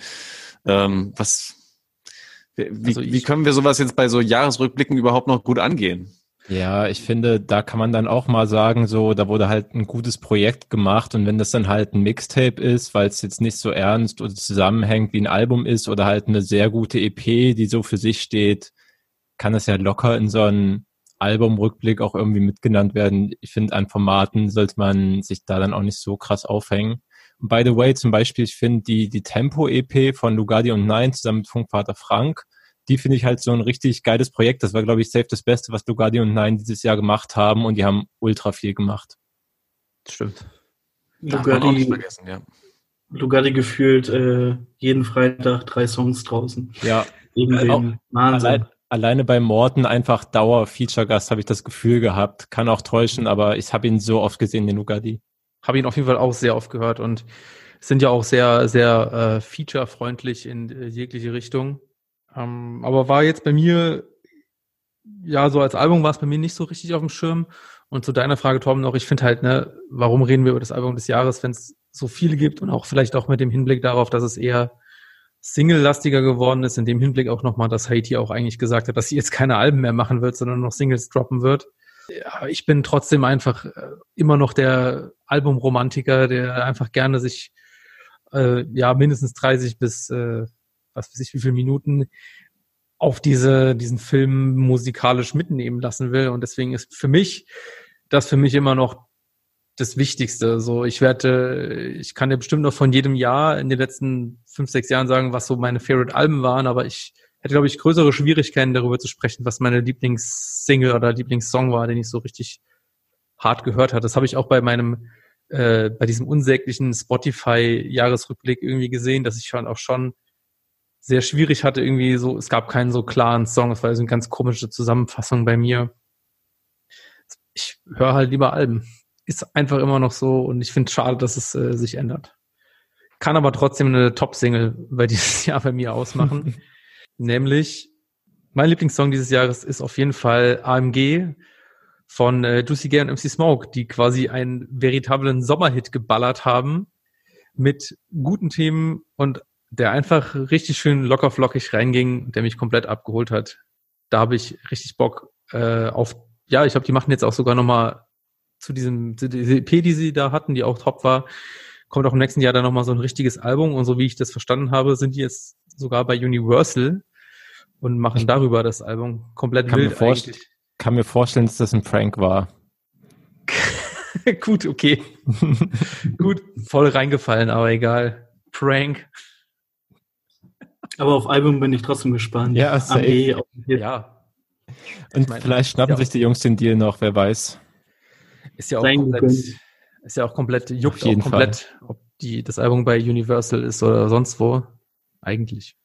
Ähm, was, wie, also wie können wir sowas jetzt bei so Jahresrückblicken überhaupt noch gut angehen? Ja, ich finde, da kann man dann auch mal sagen, so, da wurde halt ein gutes Projekt gemacht und wenn das dann halt ein Mixtape ist, weil es jetzt nicht so ernst oder zusammenhängt wie ein Album ist oder halt eine sehr gute EP, die so für sich steht, kann es ja locker in so einen Albumrückblick auch irgendwie mitgenannt werden. Ich finde, an Formaten sollte man sich da dann auch nicht so krass aufhängen. Und by the way, zum Beispiel, ich finde die, die Tempo-EP von Lugardi und Nein zusammen mit Funkvater Frank, die finde ich halt so ein richtig geiles Projekt. Das war, glaube ich, safe das Beste, was Lugardi und Nein dieses Jahr gemacht haben und die haben ultra viel gemacht. Stimmt. Lugardi, vergessen, ja. Lugardi gefühlt äh, jeden Freitag drei Songs draußen. Ja. Wegen äh, dem Wahnsinn. Allein, alleine bei Morten einfach Dauer-Feature-Gast habe ich das Gefühl gehabt. Kann auch täuschen, aber ich habe ihn so oft gesehen, den Lugardi. Habe ihn auf jeden Fall auch sehr oft gehört und sind ja auch sehr, sehr äh, feature-freundlich in äh, jegliche Richtung. Ähm, aber war jetzt bei mir, ja, so als Album war es bei mir nicht so richtig auf dem Schirm. Und zu deiner Frage, Torben, noch, ich finde halt, ne, warum reden wir über das Album des Jahres, wenn es so viele gibt und auch vielleicht auch mit dem Hinblick darauf, dass es eher Single-lastiger geworden ist, in dem Hinblick auch nochmal, dass Haiti auch eigentlich gesagt hat, dass sie jetzt keine Alben mehr machen wird, sondern noch Singles droppen wird. Ja, ich bin trotzdem einfach äh, immer noch der Albumromantiker, der einfach gerne sich äh, ja mindestens 30 bis äh, was weiß ich wie viele Minuten auf diese diesen Film musikalisch mitnehmen lassen will und deswegen ist für mich das für mich immer noch das Wichtigste. So, ich werde, ich kann dir bestimmt noch von jedem Jahr in den letzten fünf, sechs Jahren sagen, was so meine Favorite-Alben waren, aber ich hätte, glaube ich, größere Schwierigkeiten darüber zu sprechen, was meine Lieblingssingle oder Lieblingssong war, den ich so richtig hart gehört habe. Das habe ich auch bei meinem, äh, bei diesem unsäglichen Spotify-Jahresrückblick irgendwie gesehen, dass ich schon auch schon sehr schwierig hatte, irgendwie so, es gab keinen so klaren Song, es war so eine ganz komische Zusammenfassung bei mir. Ich höre halt lieber Alben ist einfach immer noch so und ich finde es schade, dass es äh, sich ändert. Kann aber trotzdem eine Top-Single bei dieses Jahr bei mir ausmachen. Nämlich, mein Lieblingssong dieses Jahres ist auf jeden Fall AMG von äh, Juicy Gay und MC Smoke, die quasi einen veritablen Sommerhit geballert haben mit guten Themen und der einfach richtig schön locker flockig reinging, der mich komplett abgeholt hat. Da habe ich richtig Bock äh, auf, ja, ich glaube, die machen jetzt auch sogar nochmal zu diesem, dieser EP, die sie da hatten, die auch top war, kommt auch im nächsten Jahr dann nochmal so ein richtiges Album. Und so wie ich das verstanden habe, sind die jetzt sogar bei Universal und machen darüber das Album komplett kann wild mir eigentlich. Kann mir vorstellen, dass das ein Prank war. Gut, okay. Gut, voll reingefallen, aber egal. Prank. Aber auf Album bin ich trotzdem gespannt. Ja, safe. ja. Und meine, vielleicht schnappen ja. sich die Jungs den Deal noch, wer weiß. Ist ja auch komplett, ist ja auch komplett, juckt auch komplett, Fall. ob die, das Album bei Universal ist oder sonst wo. Eigentlich.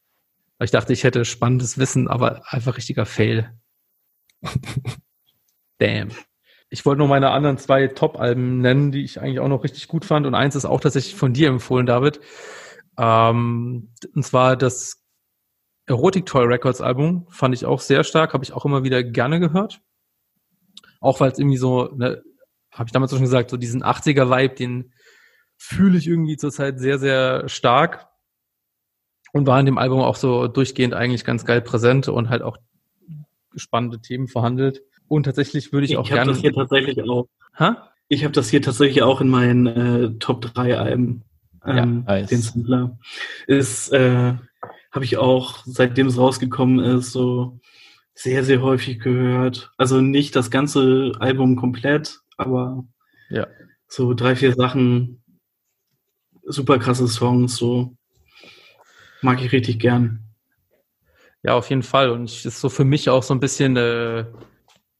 Ich dachte, ich hätte spannendes Wissen, aber einfach richtiger Fail. Damn. Ich wollte nur meine anderen zwei Top-Alben nennen, die ich eigentlich auch noch richtig gut fand. Und eins ist auch tatsächlich von dir empfohlen, David. Ähm, und zwar das Erotic Toy Records Album fand ich auch sehr stark, habe ich auch immer wieder gerne gehört. Auch weil es irgendwie so, ne, habe ich damals schon gesagt, so diesen 80er-Vibe, den fühle ich irgendwie zurzeit sehr, sehr stark und war in dem Album auch so durchgehend eigentlich ganz geil präsent und halt auch spannende Themen verhandelt. Und tatsächlich würde ich, ich auch gerne. Ich habe das hier tatsächlich auch. Ha? Ich habe das hier tatsächlich auch in meinen äh, Top 3 Alben. Ähm, ja, nice. Den Sampler. Ist, äh, habe ich auch, seitdem es rausgekommen ist, so sehr, sehr häufig gehört. Also nicht das ganze Album komplett, aber ja. so drei, vier Sachen, super krasse Songs, so mag ich richtig gern. Ja, auf jeden Fall. Und es ist so für mich auch so ein bisschen äh,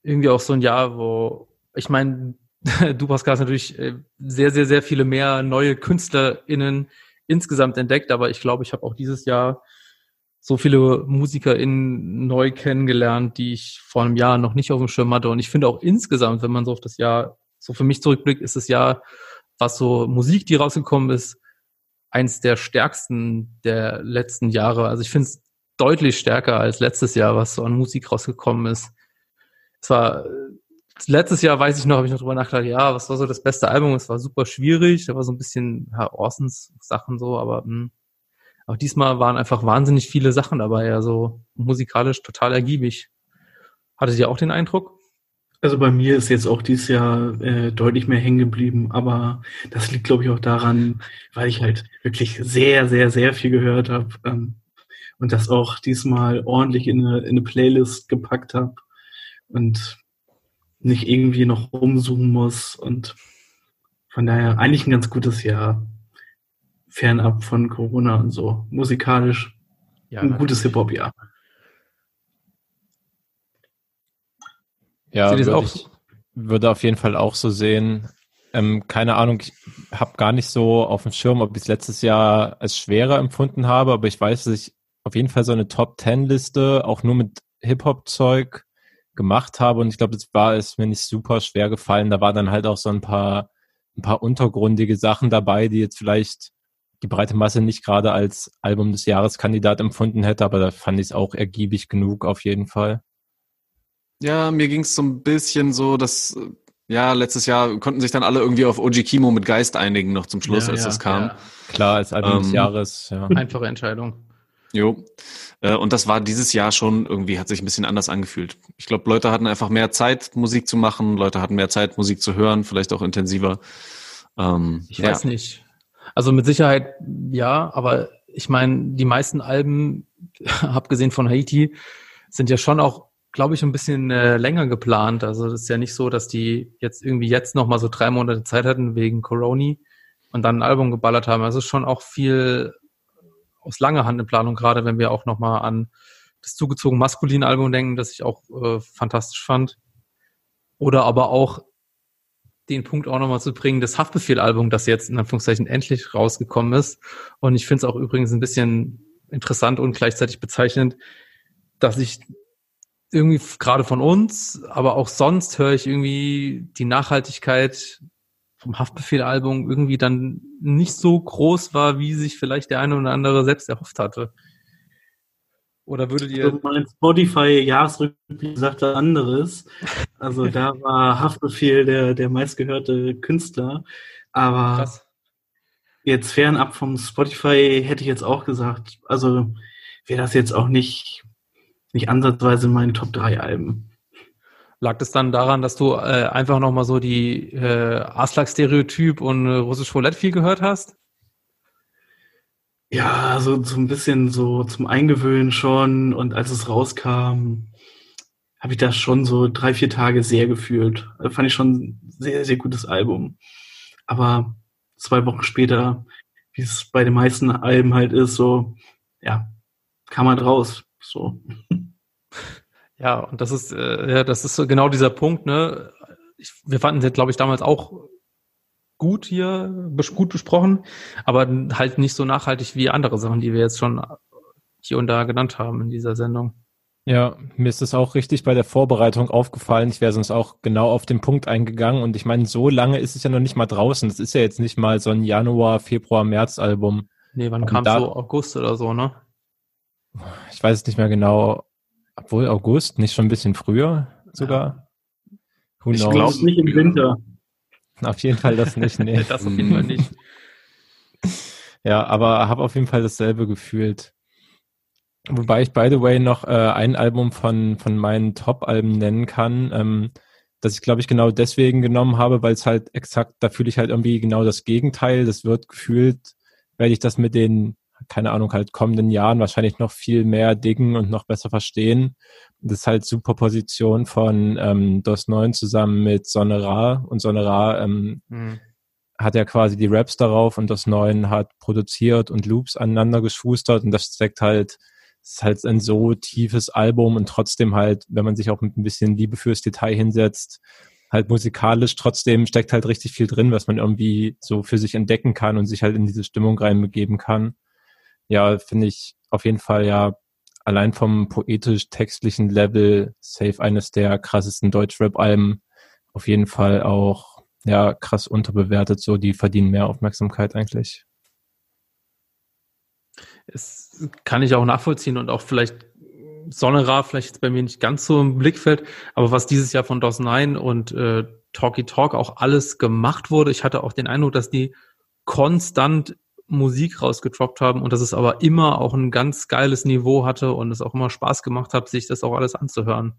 irgendwie auch so ein Jahr, wo ich meine, du, Pascal, hast natürlich äh, sehr, sehr, sehr viele mehr neue KünstlerInnen insgesamt entdeckt, aber ich glaube, ich habe auch dieses Jahr so viele MusikerInnen neu kennengelernt, die ich vor einem Jahr noch nicht auf dem Schirm hatte. Und ich finde auch insgesamt, wenn man so auf das Jahr so für mich zurückblickt, ist es ja, was so Musik, die rausgekommen ist, eins der stärksten der letzten Jahre. Also ich finde es deutlich stärker als letztes Jahr, was so an Musik rausgekommen ist. Es war letztes Jahr, weiß ich noch, habe ich noch drüber nachgedacht, ja, was war so das beste Album? Es war super schwierig, da war so ein bisschen ja, Orsons Sachen so, aber mh. Auch diesmal waren einfach wahnsinnig viele Sachen dabei, also musikalisch total ergiebig. Hattet ihr auch den Eindruck? Also bei mir ist jetzt auch dieses Jahr äh, deutlich mehr hängen geblieben, aber das liegt, glaube ich, auch daran, weil ich halt wirklich sehr, sehr, sehr viel gehört habe ähm, und das auch diesmal ordentlich in eine, in eine Playlist gepackt habe und nicht irgendwie noch rumsuchen muss und von daher eigentlich ein ganz gutes Jahr. Fernab von Corona und so. Musikalisch ja, ein gutes Hip-Hop-Jahr. Ja, würde, ich, würde auf jeden Fall auch so sehen. Ähm, keine Ahnung, ich habe gar nicht so auf dem Schirm, ob ich es letztes Jahr als schwerer empfunden habe, aber ich weiß, dass ich auf jeden Fall so eine Top-10-Liste auch nur mit Hip-Hop-Zeug gemacht habe und ich glaube, das war es mir nicht super schwer gefallen. Da war dann halt auch so ein paar, ein paar untergrundige Sachen dabei, die jetzt vielleicht die breite Masse nicht gerade als Album des Jahres Kandidat empfunden hätte, aber da fand ich es auch ergiebig genug auf jeden Fall. Ja, mir ging es so ein bisschen so, dass ja, letztes Jahr konnten sich dann alle irgendwie auf Oji Kimo mit Geist einigen noch zum Schluss, ja, als ja, das kam. Ja. Klar, als Album ähm, des Jahres, ja. Einfache Entscheidung. Jo. Äh, und das war dieses Jahr schon irgendwie, hat sich ein bisschen anders angefühlt. Ich glaube, Leute hatten einfach mehr Zeit, Musik zu machen, Leute hatten mehr Zeit, Musik zu hören, vielleicht auch intensiver. Ähm, ich ja. weiß nicht. Also mit Sicherheit ja, aber ich meine, die meisten Alben, abgesehen von Haiti, sind ja schon auch, glaube ich, ein bisschen äh, länger geplant. Also das ist ja nicht so, dass die jetzt irgendwie jetzt nochmal so drei Monate Zeit hatten wegen Corona und dann ein Album geballert haben. Also schon auch viel aus langer Hand in Planung, gerade wenn wir auch nochmal an das zugezogen maskuline Album denken, das ich auch äh, fantastisch fand. Oder aber auch den Punkt auch nochmal zu bringen, das Haftbefehl-Album, das jetzt in Anführungszeichen endlich rausgekommen ist. Und ich finde es auch übrigens ein bisschen interessant und gleichzeitig bezeichnend, dass ich irgendwie gerade von uns, aber auch sonst höre ich irgendwie die Nachhaltigkeit vom Haftbefehl-Album irgendwie dann nicht so groß war, wie sich vielleicht der eine oder andere selbst erhofft hatte. Oder würdet ihr. Also mein Spotify-Jahresrückblick sagte anderes. Also da war Haftbefehl der, der meistgehörte Künstler. Aber Krass. jetzt fernab vom Spotify hätte ich jetzt auch gesagt, also wäre das jetzt auch nicht, nicht ansatzweise meine Top 3 Alben. Lag das dann daran, dass du äh, einfach nochmal so die äh, Aslak-Stereotyp und äh, russisch Roulette viel gehört hast? Ja, so, so ein bisschen so zum Eingewöhnen schon. Und als es rauskam, habe ich das schon so drei, vier Tage sehr gefühlt. Also fand ich schon ein sehr, sehr gutes Album. Aber zwei Wochen später, wie es bei den meisten Alben halt ist, so, ja, kam halt raus. So. Ja, und das ist, äh, ja, das ist genau dieser Punkt, ne? Ich, wir fanden sie, glaube ich, damals auch gut hier, gut besprochen, aber halt nicht so nachhaltig wie andere Sachen, die wir jetzt schon hier und da genannt haben in dieser Sendung. Ja, mir ist das auch richtig bei der Vorbereitung aufgefallen. Ich wäre sonst auch genau auf den Punkt eingegangen. Und ich meine, so lange ist es ja noch nicht mal draußen. Das ist ja jetzt nicht mal so ein Januar, Februar, März Album. Nee, wann kam so August oder so, ne? Ich weiß es nicht mehr genau. Obwohl August, nicht schon ein bisschen früher sogar? Ja. Ich glaube nicht im Winter. Auf jeden Fall das nicht, nee. das auf jeden Fall nicht. Ja, aber habe auf jeden Fall dasselbe gefühlt. Wobei ich, by the way, noch äh, ein Album von, von meinen Top-Alben nennen kann, ähm, das ich, glaube ich, genau deswegen genommen habe, weil es halt exakt, da fühle ich halt irgendwie genau das Gegenteil. Das wird gefühlt, werde ich das mit den keine Ahnung, halt kommenden Jahren wahrscheinlich noch viel mehr diggen und noch besser verstehen. Das ist halt Superposition von ähm, DOS 9 zusammen mit Sonera und Sonera ähm, mhm. hat ja quasi die Raps darauf und DOS 9 hat produziert und Loops aneinander geschustert und das steckt halt, ist halt ein so tiefes Album und trotzdem halt, wenn man sich auch mit ein bisschen Liebe fürs Detail hinsetzt, halt musikalisch trotzdem steckt halt richtig viel drin, was man irgendwie so für sich entdecken kann und sich halt in diese Stimmung reinbegeben kann ja, finde ich auf jeden Fall ja allein vom poetisch-textlichen Level safe eines der krassesten Deutschrap-Alben. Auf jeden Fall auch ja krass unterbewertet. So, die verdienen mehr Aufmerksamkeit eigentlich. Es kann ich auch nachvollziehen und auch vielleicht Sonnerar vielleicht jetzt bei mir nicht ganz so im Blickfeld, aber was dieses Jahr von DOS 9 und äh, Talky Talk auch alles gemacht wurde, ich hatte auch den Eindruck, dass die konstant Musik rausgedroppt haben und dass es aber immer auch ein ganz geiles Niveau hatte und es auch immer Spaß gemacht hat, sich das auch alles anzuhören.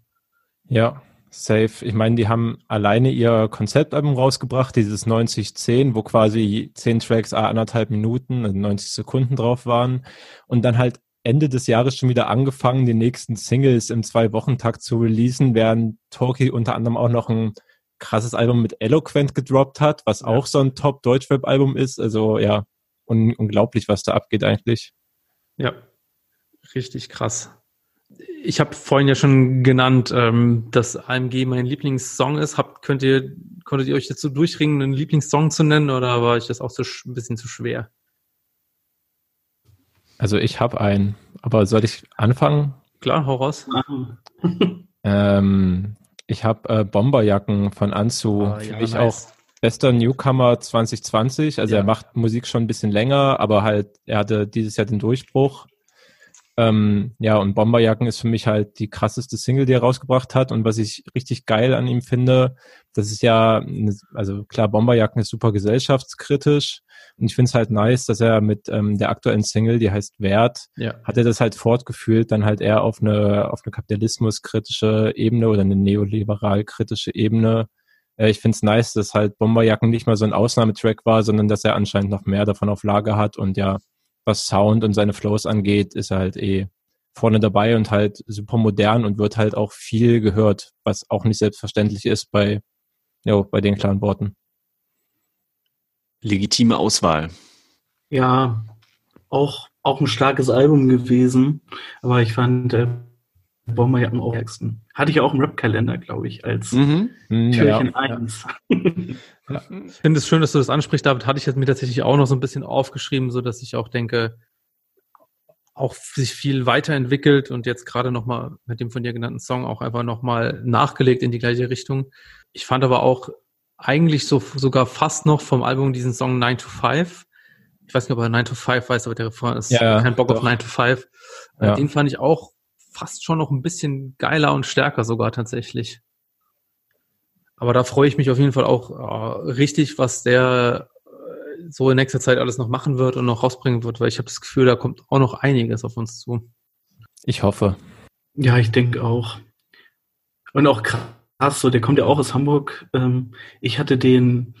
Ja, safe. Ich meine, die haben alleine ihr Konzeptalbum rausgebracht, dieses 9010, wo quasi zehn Tracks anderthalb Minuten, also 90 Sekunden drauf waren und dann halt Ende des Jahres schon wieder angefangen, die nächsten Singles im Zwei-Wochen-Takt zu releasen, während Talkie unter anderem auch noch ein krasses Album mit Eloquent gedroppt hat, was ja. auch so ein Top-Deutschrap-Album ist. Also ja, un unglaublich, was da abgeht eigentlich. Ja, richtig krass. Ich habe vorhin ja schon genannt, ähm, dass AMG mein Lieblingssong ist. Habt, könnt ihr, konntet ihr euch dazu durchringen, einen Lieblingssong zu nennen oder war euch das auch so ein bisschen zu schwer? Also ich habe einen, aber soll ich anfangen? Klar, hau raus. ähm, ich habe äh, Bomberjacken von Anzu. Ah, Für ja, mich nice. auch bester Newcomer 2020. Also ja. er macht Musik schon ein bisschen länger, aber halt, er hatte dieses Jahr den Durchbruch. Ähm, ja, und Bomberjacken ist für mich halt die krasseste Single, die er rausgebracht hat. Und was ich richtig geil an ihm finde, das ist ja, also klar, Bomberjacken ist super gesellschaftskritisch. Und ich finde es halt nice, dass er mit ähm, der aktuellen Single, die heißt Wert, ja. hat er das halt fortgeführt, dann halt eher auf eine, auf eine kapitalismuskritische Ebene oder eine neoliberal-kritische Ebene. Äh, ich finde es nice, dass halt Bomberjacken nicht mal so ein Ausnahmetrack war, sondern dass er anscheinend noch mehr davon auf Lager hat und ja, was Sound und seine Flows angeht, ist er halt eh vorne dabei und halt super modern und wird halt auch viel gehört, was auch nicht selbstverständlich ist bei, ja, bei den klaren Worten. Legitime Auswahl. Ja, auch, auch ein starkes Album gewesen, aber ich fand äh, Bomberjacken auch stärksten. Hatte ich auch im Rap-Kalender, glaube ich, als mhm. Türchen ja, 1. Ja. Ja. Ich finde es schön, dass du das ansprichst, David. Hatte ich jetzt mir tatsächlich auch noch so ein bisschen aufgeschrieben, so dass ich auch denke, auch sich viel weiterentwickelt und jetzt gerade nochmal mit dem von dir genannten Song auch einfach nochmal nachgelegt in die gleiche Richtung. Ich fand aber auch eigentlich so sogar fast noch vom Album diesen Song 9 to 5. Ich weiß nicht, ob er 9 to 5 weiß, aber der Refrain ist ja, kein Bock doch. auf 9 to 5. Äh, ja. Den fand ich auch fast schon noch ein bisschen geiler und stärker sogar tatsächlich. Aber da freue ich mich auf jeden Fall auch äh, richtig, was der äh, so in nächster Zeit alles noch machen wird und noch rausbringen wird, weil ich habe das Gefühl, da kommt auch noch einiges auf uns zu. Ich hoffe. Ja, ich denke auch. Und auch krass, so der kommt ja auch aus Hamburg. Ähm, ich hatte den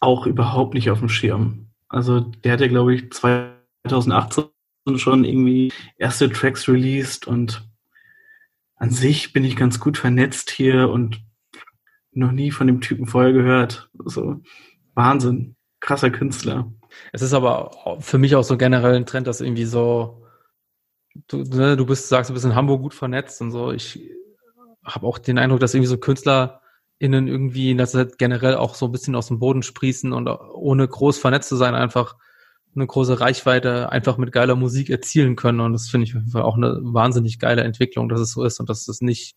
auch überhaupt nicht auf dem Schirm. Also der hat ja, glaube ich, 2018 schon irgendwie erste Tracks released und an sich bin ich ganz gut vernetzt hier und noch nie von dem Typen vorher gehört. So Wahnsinn, krasser Künstler. Es ist aber für mich auch so generell ein Trend, dass irgendwie so, du, ne, du bist, sagst, du bist in Hamburg gut vernetzt und so. Ich habe auch den Eindruck, dass irgendwie so KünstlerInnen irgendwie, dass halt generell auch so ein bisschen aus dem Boden sprießen und ohne groß vernetzt zu sein, einfach eine große Reichweite einfach mit geiler Musik erzielen können. Und das finde ich auf jeden Fall auch eine wahnsinnig geile Entwicklung, dass es so ist und dass es nicht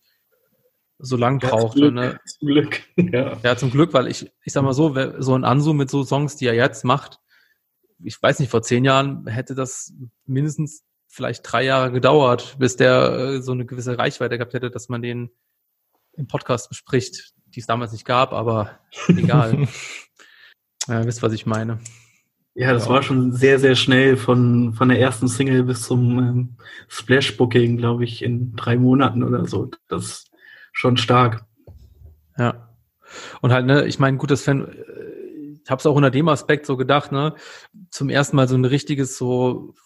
so lang ja, braucht. Zum Glück. Ne? Zum Glück. Ja. ja, zum Glück, weil ich, ich sag mal so, so ein Ansu mit so Songs, die er jetzt macht, ich weiß nicht, vor zehn Jahren hätte das mindestens vielleicht drei Jahre gedauert, bis der äh, so eine gewisse Reichweite gehabt hätte, dass man den im Podcast bespricht, die es damals nicht gab, aber egal. ja, wisst, was ich meine. Ja, das war schon sehr, sehr schnell von, von der ersten Single bis zum ähm, Splash-Booking, glaube ich, in drei Monaten oder so. Das ist schon stark. Ja. Und halt, ne, ich meine, gut, das Fan, ich habe es auch unter dem Aspekt so gedacht, ne, zum ersten Mal so ein richtiges so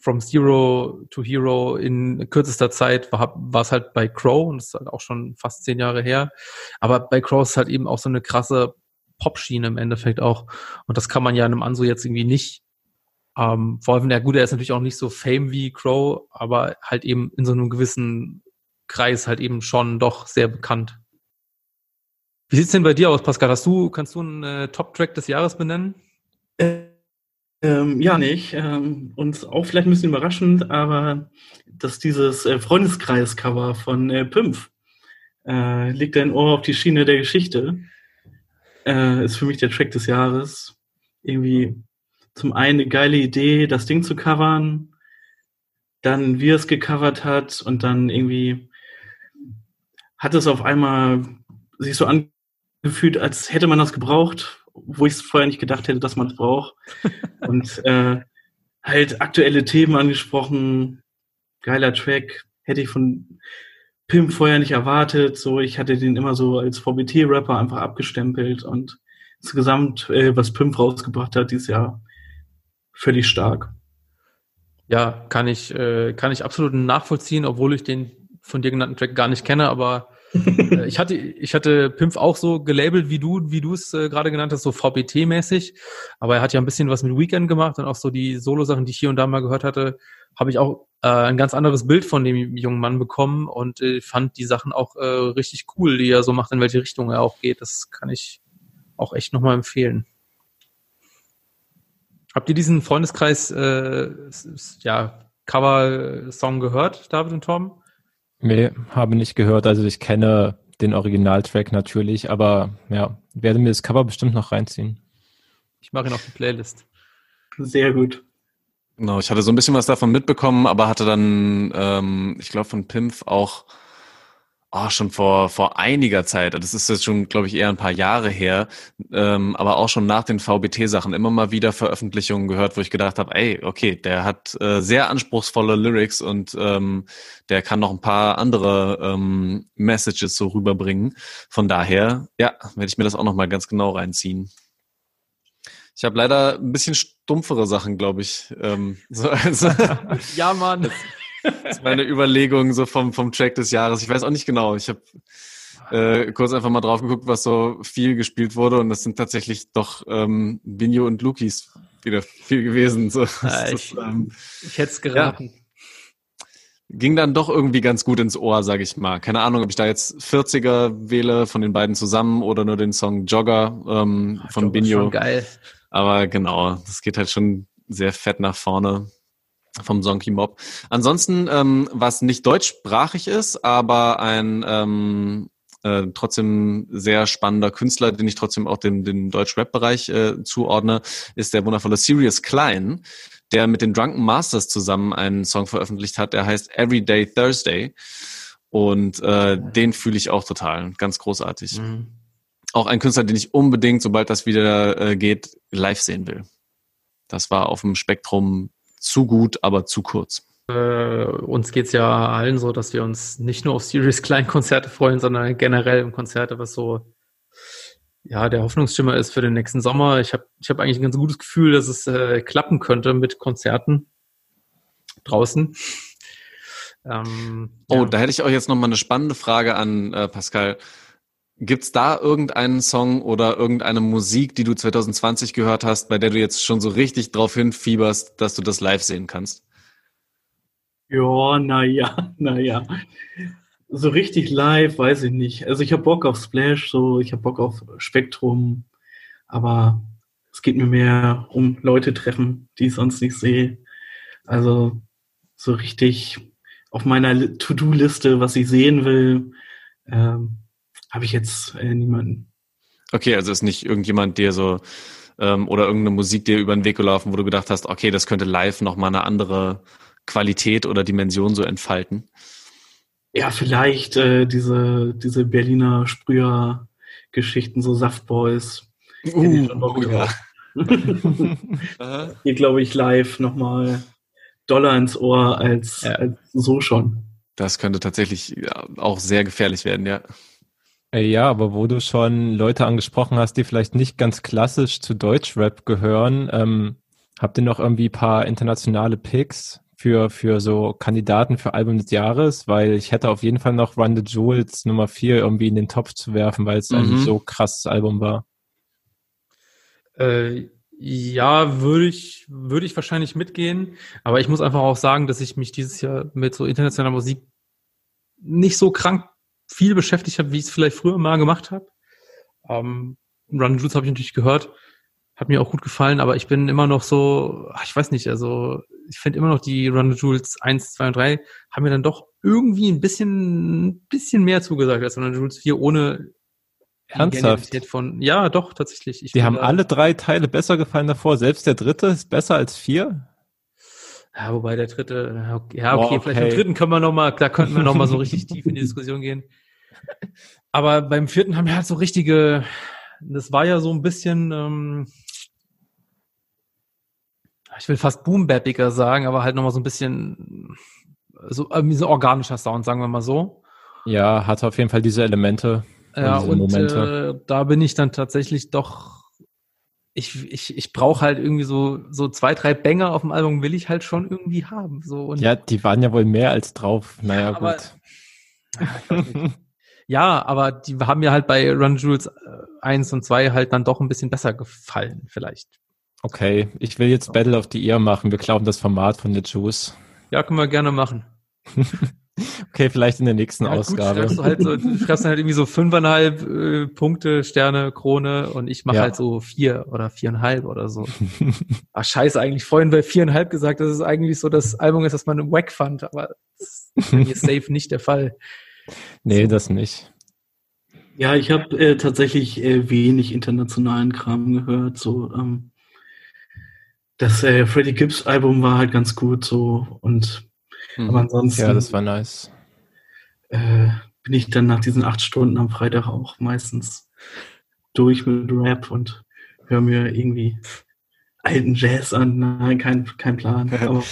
from Zero to Hero in kürzester Zeit war war es halt bei Crow und das ist halt auch schon fast zehn Jahre her. Aber bei Crow ist halt eben auch so eine krasse Pop-Schiene im Endeffekt auch. Und das kann man ja einem Anso jetzt irgendwie nicht ähm, vor allem, ja gut, er ist natürlich auch nicht so fame wie Crow, aber halt eben in so einem gewissen Kreis halt eben schon doch sehr bekannt. Wie sieht's denn bei dir aus, Pascal? Hast du, kannst du einen äh, Top-Track des Jahres benennen? Äh, ähm, ja, nicht. Ähm, und auch vielleicht ein bisschen überraschend, aber dass dieses äh, Freundeskreis-Cover von äh, Pimpf äh, legt dein Ohr auf die Schiene der Geschichte. Äh, ist für mich der Track des Jahres. Irgendwie zum einen eine geile Idee, das Ding zu covern, dann wie es gecovert hat und dann irgendwie hat es auf einmal sich so angefühlt, als hätte man das gebraucht, wo ich es vorher nicht gedacht hätte, dass man es braucht. und äh, halt aktuelle Themen angesprochen, geiler Track, hätte ich von Pimp vorher nicht erwartet. So, ich hatte den immer so als VBT-Rapper einfach abgestempelt und insgesamt, äh, was Pimp rausgebracht hat dieses Jahr, völlig stark. Ja, kann ich, äh, kann ich absolut nachvollziehen, obwohl ich den von dir genannten Track gar nicht kenne, aber ich hatte, ich hatte Pimp auch so gelabelt wie du, wie du es äh, gerade genannt hast, so VBT-mäßig. Aber er hat ja ein bisschen was mit Weekend gemacht und auch so die Solo-Sachen, die ich hier und da mal gehört hatte, habe ich auch äh, ein ganz anderes Bild von dem jungen Mann bekommen und äh, fand die Sachen auch äh, richtig cool, die er so macht, in welche Richtung er auch geht. Das kann ich auch echt nochmal empfehlen. Habt ihr diesen Freundeskreis äh, ja, Cover-Song gehört, David und Tom? Nee, habe nicht gehört. Also ich kenne den Originaltrack natürlich, aber ja, werde mir das Cover bestimmt noch reinziehen. Ich mache ihn auf die Playlist. Sehr gut. Genau, ich hatte so ein bisschen was davon mitbekommen, aber hatte dann, ähm, ich glaube, von Pimpf auch oh, schon vor, vor einiger Zeit, das ist jetzt schon, glaube ich, eher ein paar Jahre her, ähm, aber auch schon nach den VBT-Sachen immer mal wieder Veröffentlichungen gehört, wo ich gedacht habe, ey, okay, der hat äh, sehr anspruchsvolle Lyrics und ähm, der kann noch ein paar andere ähm, Messages so rüberbringen. Von daher, ja, werde ich mir das auch noch mal ganz genau reinziehen. Ich habe leider ein bisschen stumpfere Sachen, glaube ich. Ähm, so, also, ja, Mann. Das ist meine Überlegung so vom, vom Track des Jahres. Ich weiß auch nicht genau. Ich habe äh, kurz einfach mal drauf geguckt, was so viel gespielt wurde und das sind tatsächlich doch ähm, Binjo und Lukis wieder viel gewesen. So, ja, ich, ähm, ich hätte es geraten. Ja. Ging dann doch irgendwie ganz gut ins Ohr, sage ich mal. Keine Ahnung, ob ich da jetzt 40er wähle von den beiden zusammen oder nur den Song Jogger ähm, Ach, von Binjo. Geil. Aber genau, das geht halt schon sehr fett nach vorne vom Zonky Mob. Ansonsten, ähm, was nicht deutschsprachig ist, aber ein ähm, äh, trotzdem sehr spannender Künstler, den ich trotzdem auch dem, dem Deutsch-Rap-Bereich äh, zuordne, ist der wundervolle Sirius Klein, der mit den Drunken Masters zusammen einen Song veröffentlicht hat, der heißt Everyday Thursday. Und äh, den fühle ich auch total, ganz großartig. Mhm. Auch ein Künstler, den ich unbedingt, sobald das wieder äh, geht, live sehen will. Das war auf dem Spektrum zu gut, aber zu kurz. Äh, uns geht's ja allen so, dass wir uns nicht nur auf Series Kleinkonzerte freuen, sondern generell im Konzerte, was so ja der Hoffnungsschimmer ist für den nächsten Sommer. Ich habe ich hab eigentlich ein ganz gutes Gefühl, dass es äh, klappen könnte mit Konzerten draußen. Ähm, oh, ja. da hätte ich auch jetzt noch mal eine spannende Frage an äh, Pascal. Gibt's da irgendeinen Song oder irgendeine Musik, die du 2020 gehört hast, bei der du jetzt schon so richtig drauf hinfieberst, dass du das live sehen kannst? Ja, naja, naja. So richtig live, weiß ich nicht. Also ich habe Bock auf Splash, so ich habe Bock auf Spektrum, aber es geht mir mehr um Leute treffen, die ich sonst nicht sehe. Also so richtig auf meiner To-Do-Liste, was ich sehen will, ähm, habe ich jetzt äh, niemanden. Okay, also ist nicht irgendjemand, der so ähm, oder irgendeine Musik dir über den Weg gelaufen, wo du gedacht hast, okay, das könnte live nochmal eine andere Qualität oder Dimension so entfalten? Ja, vielleicht äh, diese, diese Berliner Sprüher-Geschichten, so Saftboys. Uh, oh, ja. Hier glaube ich live nochmal Dollar ins Ohr als, ja. als so schon. Das könnte tatsächlich auch sehr gefährlich werden, ja. Äh, ja, aber wo du schon Leute angesprochen hast, die vielleicht nicht ganz klassisch zu Deutschrap gehören, ähm, habt ihr noch irgendwie paar internationale Picks für, für so Kandidaten für Album des Jahres? Weil ich hätte auf jeden Fall noch Run the Jewels Nummer 4 irgendwie in den Topf zu werfen, weil es mhm. ein so krasses Album war. Äh, ja, würde ich, würde ich wahrscheinlich mitgehen. Aber ich muss einfach auch sagen, dass ich mich dieses Jahr mit so internationaler Musik nicht so krank viel beschäftigt habe, wie ich es vielleicht früher mal gemacht habe. Ähm, Run Jules habe ich natürlich gehört, hat mir auch gut gefallen, aber ich bin immer noch so, ich weiß nicht, also ich finde immer noch die Run Jules 1, 2 und 3 haben mir dann doch irgendwie ein bisschen, ein bisschen mehr zugesagt als Run Jules 4, ohne Ernsthaft? Von, ja, doch, tatsächlich. Ich die haben alle drei Teile besser gefallen davor. Selbst der dritte ist besser als vier. Ja, wobei der dritte, ja, okay, oh, vielleicht beim dritten können wir noch mal, da könnten wir noch mal so richtig tief in die Diskussion gehen. Aber beim vierten haben wir halt so richtige, das war ja so ein bisschen, ähm, ich will fast boombappiger sagen, aber halt noch mal so ein bisschen so, so organischer Sound, sagen wir mal so. Ja, hat auf jeden Fall diese Elemente. Ja, und äh, da bin ich dann tatsächlich doch. Ich, ich, ich brauche halt irgendwie so, so zwei, drei Banger auf dem Album will ich halt schon irgendwie haben. So. Und ja, die waren ja wohl mehr als drauf. Naja, aber, gut. ja, aber die haben mir halt bei Run Jules 1 und 2 halt dann doch ein bisschen besser gefallen, vielleicht. Okay, ich will jetzt Battle of the Ear machen. Wir glauben das Format von The Juice. Ja, können wir gerne machen. Okay, vielleicht in der nächsten ja, Ausgabe. Gut, du, halt so, du schreibst dann halt irgendwie so fünfeinhalb äh, Punkte, Sterne, Krone und ich mache ja. halt so vier oder viereinhalb oder so. Ach scheiße, eigentlich vorhin bei viereinhalb gesagt, dass es eigentlich so das Album ist, das man im Wack fand, aber das ist hier safe nicht der Fall. Nee, das nicht. Ja, ich habe äh, tatsächlich äh, wenig internationalen Kram gehört. So, ähm, das äh, Freddie Gibbs Album war halt ganz gut so und Mhm. Aber ansonsten. Ja, das war nice. Äh, bin ich dann nach diesen acht Stunden am Freitag auch meistens durch mit Rap und höre mir irgendwie alten Jazz an. Nein, kein, kein Plan. Aber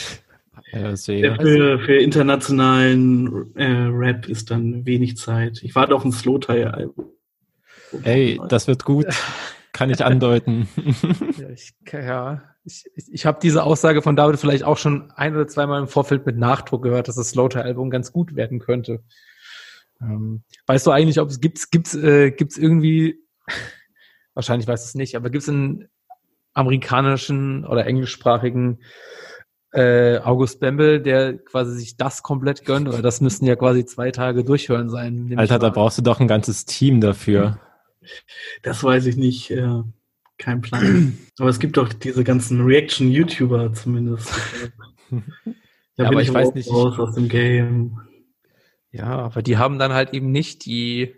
ja, für, für, internationalen äh, Rap ist dann wenig Zeit. Ich warte auf ein Slow-Tie-Album. Ey, das wird gut. Kann ich andeuten. ja, ich, ja, ich, ich habe diese Aussage von David vielleicht auch schon ein oder zweimal im Vorfeld mit Nachdruck gehört, dass das Slaughter-Album ganz gut werden könnte. Ähm, weißt du eigentlich, ob es gibt's, gibt's, äh, gibt's irgendwie, wahrscheinlich weißt du es nicht, aber gibt es einen amerikanischen oder englischsprachigen äh, August Bembel, der quasi sich das komplett gönnt, oder das müssten ja quasi zwei Tage durchhören sein. Alter, da brauchst du doch ein ganzes Team dafür. Das weiß ich nicht. Äh, kein Plan. Aber es gibt doch diese ganzen Reaction-YouTuber zumindest. Da ja, aber ich, ich weiß nicht. Raus aus dem Game. Ja, aber die haben dann halt eben nicht die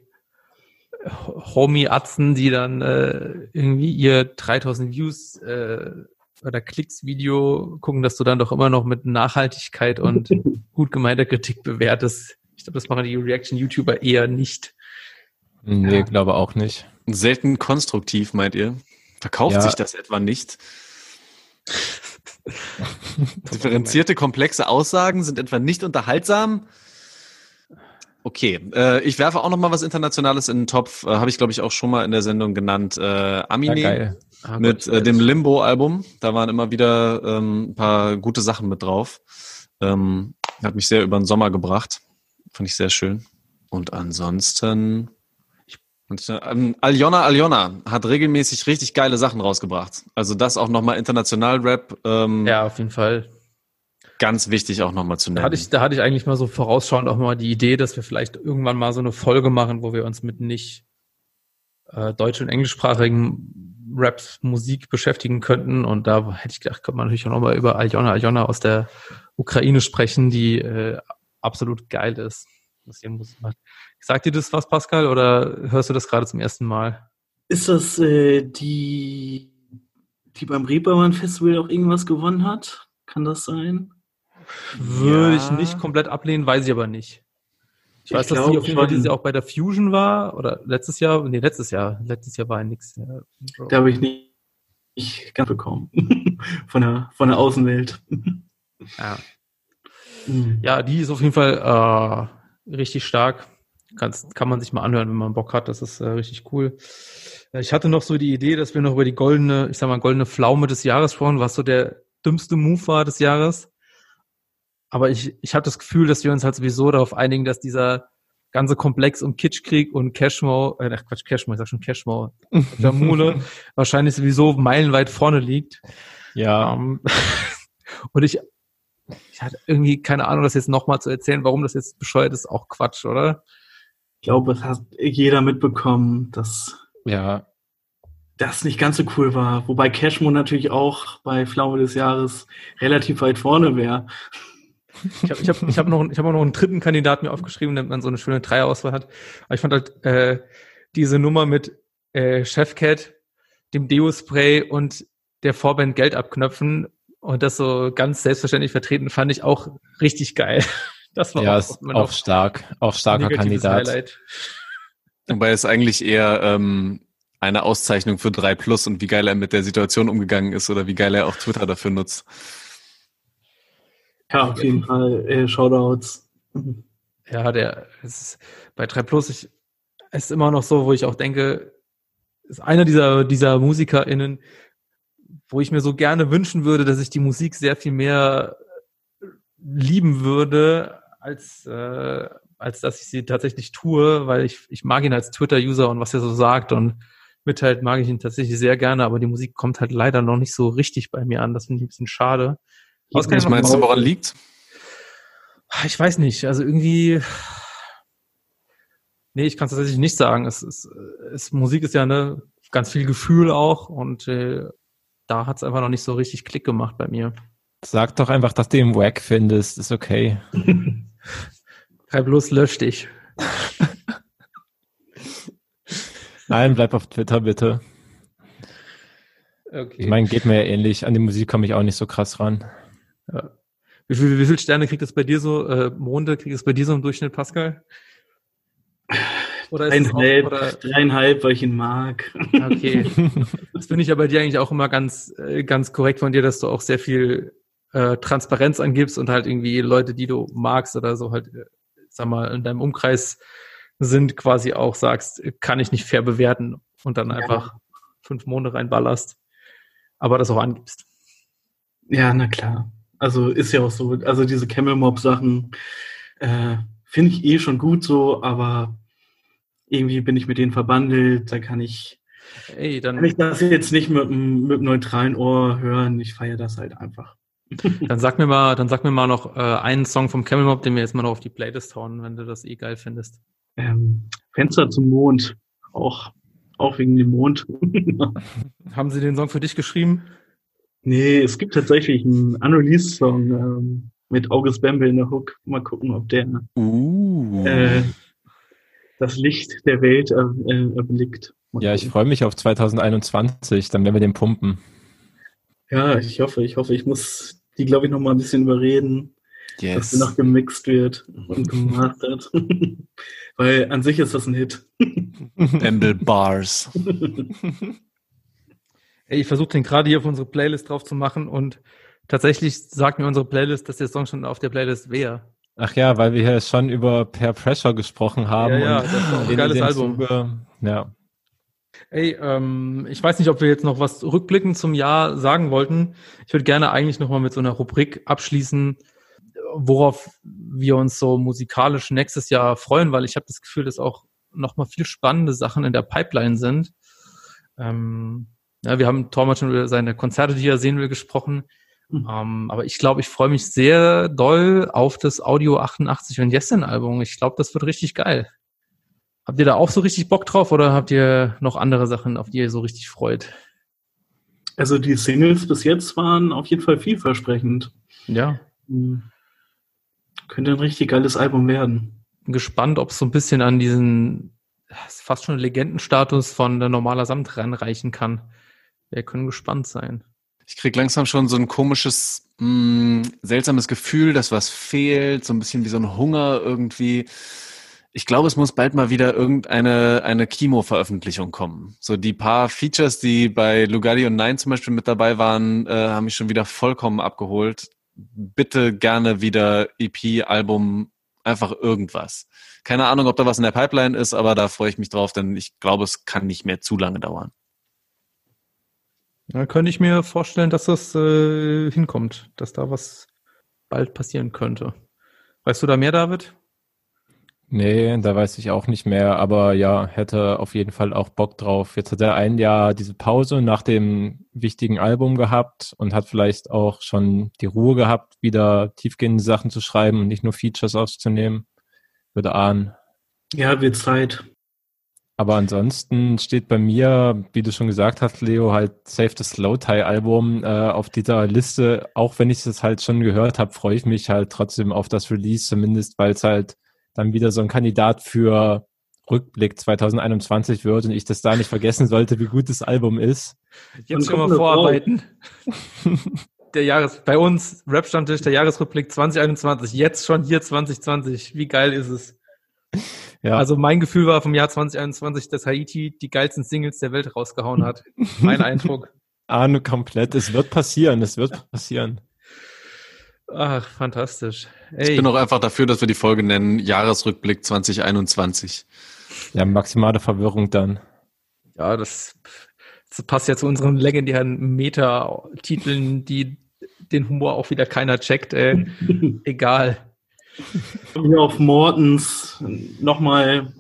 Homie-Atzen, die dann äh, irgendwie ihr 3000 Views äh, oder Klicks-Video gucken, dass du dann doch immer noch mit Nachhaltigkeit und gut gemeinter Kritik bewertest. Ich glaube, das machen die Reaction-YouTuber eher nicht. Nee, ja. glaube auch nicht. Selten konstruktiv, meint ihr? Verkauft ja. sich das etwa nicht? Differenzierte, komplexe Aussagen sind etwa nicht unterhaltsam? Okay, äh, ich werfe auch noch mal was Internationales in den Topf. Äh, Habe ich, glaube ich, auch schon mal in der Sendung genannt. Äh, Amine ja, ah, mit Gott, äh, dem Limbo-Album. Da waren immer wieder ähm, ein paar gute Sachen mit drauf. Ähm, hat mich sehr über den Sommer gebracht. Fand ich sehr schön. Und ansonsten und ähm, Aljona Aljona hat regelmäßig richtig geile Sachen rausgebracht. Also das auch nochmal international Rap. Ähm, ja, auf jeden Fall. Ganz wichtig auch nochmal zu nennen. Da hatte, ich, da hatte ich eigentlich mal so vorausschauend auch mal die Idee, dass wir vielleicht irgendwann mal so eine Folge machen, wo wir uns mit nicht äh, deutsch- und englischsprachigen Raps Musik beschäftigen könnten. Und da hätte ich gedacht, könnte man natürlich auch nochmal über Aljona Aljona aus der Ukraine sprechen, die äh, absolut geil ist, was ihre Musik macht. Sagt dir das was, Pascal, oder hörst du das gerade zum ersten Mal? Ist das äh, die, die beim Reeperbahn Festival auch irgendwas gewonnen hat? Kann das sein? Würde ja. ich nicht komplett ablehnen, weiß ich aber nicht. Ich, ich weiß, dass sie auf jeden Fall dieses Jahr auch bei der Fusion war, oder letztes Jahr, nee, letztes Jahr, letztes Jahr war ja nichts. Da habe ich nicht, nicht ganz bekommen. von der, von der Außenwelt. ja. Mhm. Ja, die ist auf jeden Fall äh, richtig stark. Kann's, kann man sich mal anhören, wenn man Bock hat. Das ist äh, richtig cool. Äh, ich hatte noch so die Idee, dass wir noch über die goldene, ich sag mal, goldene Pflaume des Jahres sprechen, was so der dümmste Move war des Jahres. Aber ich, ich habe das Gefühl, dass wir uns halt sowieso darauf einigen, dass dieser ganze Komplex um Kitschkrieg und Cashmo, äh, Quatsch, Cashmo, ich sag schon Cashmo, der Mule, wahrscheinlich sowieso meilenweit vorne liegt. Ja. Um, ähm, und ich, ich hatte irgendwie keine Ahnung, das jetzt nochmal zu erzählen, warum das jetzt bescheuert ist, auch Quatsch, oder? Ich glaube, es hat jeder mitbekommen, dass ja. das nicht ganz so cool war. Wobei Cashmo natürlich auch bei Pflaume des Jahres relativ weit vorne wäre. Ich habe ich hab, ich hab noch, ich hab auch noch einen dritten Kandidaten mir aufgeschrieben, damit man so eine schöne Dreierauswahl hat. Aber ich fand halt, äh, diese Nummer mit äh, Chefcat, dem Deo-Spray und der Vorband Geld abknöpfen und das so ganz selbstverständlich vertreten, fand ich auch richtig geil. Das war ja, auch, auch stark, auch starker Kandidat. Highlight. Wobei es eigentlich eher ähm, eine Auszeichnung für 3 Plus und wie geil er mit der Situation umgegangen ist oder wie geil er auch Twitter dafür nutzt. Ja, auf jeden Fall. Äh, Shoutouts. Ja, der ist bei 3 Plus, ich, ist immer noch so, wo ich auch denke, ist einer dieser, dieser MusikerInnen, wo ich mir so gerne wünschen würde, dass ich die Musik sehr viel mehr lieben würde, als, äh, als dass ich sie tatsächlich tue, weil ich, ich mag ihn als Twitter-User und was er so sagt und mitteilt, mag ich ihn tatsächlich sehr gerne, aber die Musik kommt halt leider noch nicht so richtig bei mir an. Das finde ich ein bisschen schade. Was meinst du, woran liegt? Ich weiß nicht. Also irgendwie, nee, ich kann es tatsächlich nicht sagen. Es, es, es, Musik ist ja ne, ganz viel Gefühl auch und äh, da hat es einfach noch nicht so richtig Klick gemacht bei mir. Sag doch einfach, dass du ihn wack findest, ist okay. Kein bloß lösch dich. Nein, bleib auf Twitter bitte. Okay. Ich meine, geht mir ja ähnlich. An die Musik komme ich auch nicht so krass ran. Ja. Wie, viel, wie viele Sterne kriegt es bei dir so, äh, Monde, kriegt es bei dir so im Durchschnitt, Pascal? Oder ist dreieinhalb, auch, oder? dreieinhalb, weil ich ihn mag. Okay. Das finde ich ja bei dir eigentlich auch immer ganz, äh, ganz korrekt von dir, dass du auch sehr viel äh, Transparenz angibst und halt irgendwie Leute, die du magst oder so halt, äh, sag mal, in deinem Umkreis sind, quasi auch sagst, kann ich nicht fair bewerten und dann ja. einfach fünf Monate reinballerst, aber das auch angibst. Ja, na klar. Also ist ja auch so, also diese Camel Mob Sachen äh, finde ich eh schon gut so, aber irgendwie bin ich mit denen verbandelt, da kann ich, Ey, dann, kann ich das jetzt nicht mit, mit einem neutralen Ohr hören. Ich feiere das halt einfach. Dann sag mir mal, dann sag mir mal noch äh, einen Song vom Camel Mob, den wir jetzt mal noch auf die Playlist hauen, wenn du das eh geil findest. Ähm, Fenster zum Mond, auch, auch wegen dem Mond. Haben sie den Song für dich geschrieben? Nee, es gibt tatsächlich einen Unreleased Song ähm, mit August Bamble in der Hook. Mal gucken, ob der uh. äh, das Licht der Welt äh, erblickt. Mal ja, gucken. ich freue mich auf 2021, dann werden wir den pumpen. Ja, ich hoffe, ich hoffe, ich muss die, glaube ich, noch mal ein bisschen überreden, yes. dass sie noch gemixt wird und gemastert. Weil an sich ist das ein Hit. Bamble Bars. Ich versuche den gerade hier auf unsere Playlist drauf zu machen und tatsächlich sagt mir unsere Playlist, dass der Song schon auf der Playlist wäre. Ach ja, weil wir hier schon über Per Pressure gesprochen haben. Ja, ja das ist auch ein geiles Album. Zuge, ja. Ey, ähm, ich weiß nicht, ob wir jetzt noch was rückblickend zum Jahr sagen wollten. Ich würde gerne eigentlich nochmal mit so einer Rubrik abschließen, worauf wir uns so musikalisch nächstes Jahr freuen, weil ich habe das Gefühl, dass auch nochmal viel spannende Sachen in der Pipeline sind. Ähm, ja, wir haben Tormat schon über seine Konzerte, die er sehen will, gesprochen. Mhm. Um, aber ich glaube, ich freue mich sehr doll auf das Audio 88 und Yesin Album. Ich glaube, das wird richtig geil. Habt ihr da auch so richtig Bock drauf oder habt ihr noch andere Sachen, auf die ihr so richtig freut? Also die Singles bis jetzt waren auf jeden Fall vielversprechend. Ja. Hm. Könnte ein richtig geiles Album werden. Bin gespannt, ob es so ein bisschen an diesen fast schon Legendenstatus von der normaler Samt ranreichen kann. Wir können gespannt sein. Ich krieg langsam schon so ein komisches, mh, mm, seltsames Gefühl, dass was fehlt, so ein bisschen wie so ein Hunger irgendwie. Ich glaube, es muss bald mal wieder irgendeine eine Kimo-Veröffentlichung kommen. So die paar Features, die bei Lugardi und Nein zum Beispiel mit dabei waren, äh, haben mich schon wieder vollkommen abgeholt. Bitte gerne wieder EP, Album, einfach irgendwas. Keine Ahnung, ob da was in der Pipeline ist, aber da freue ich mich drauf, denn ich glaube, es kann nicht mehr zu lange dauern. Da könnte ich mir vorstellen, dass das äh, hinkommt, dass da was bald passieren könnte. Weißt du da mehr, David? Nee, da weiß ich auch nicht mehr, aber ja, hätte auf jeden Fall auch Bock drauf. Jetzt hat er ein Jahr diese Pause nach dem wichtigen Album gehabt und hat vielleicht auch schon die Ruhe gehabt, wieder tiefgehende Sachen zu schreiben und nicht nur Features aufzunehmen. Würde ahnen. Ja, wird Zeit. Aber ansonsten steht bei mir, wie du schon gesagt hast, Leo, halt Save the Slow Tie Album äh, auf dieser Liste. Auch wenn ich das halt schon gehört habe, freue ich mich halt trotzdem auf das Release, zumindest weil es halt dann wieder so ein Kandidat für Rückblick 2021 wird und ich das da nicht vergessen sollte, wie gut das Album ist. Jetzt schon mal vorarbeiten. der Jahres, bei uns, Rap-Stammtisch, der Jahresrückblick 2021, jetzt schon hier 2020. Wie geil ist es? Ja. Also mein Gefühl war vom Jahr 2021, dass Haiti die geilsten Singles der Welt rausgehauen hat. Mein Eindruck. Ahne komplett. Es wird passieren, es wird passieren. Ach, fantastisch. Ey. Ich bin auch einfach dafür, dass wir die Folge nennen Jahresrückblick 2021. Ja, maximale Verwirrung dann. Ja, das, das passt ja zu unseren legendären Meta-Titeln, die den Humor auch wieder keiner checkt. Ey. Egal. Hier auf Mortens nochmal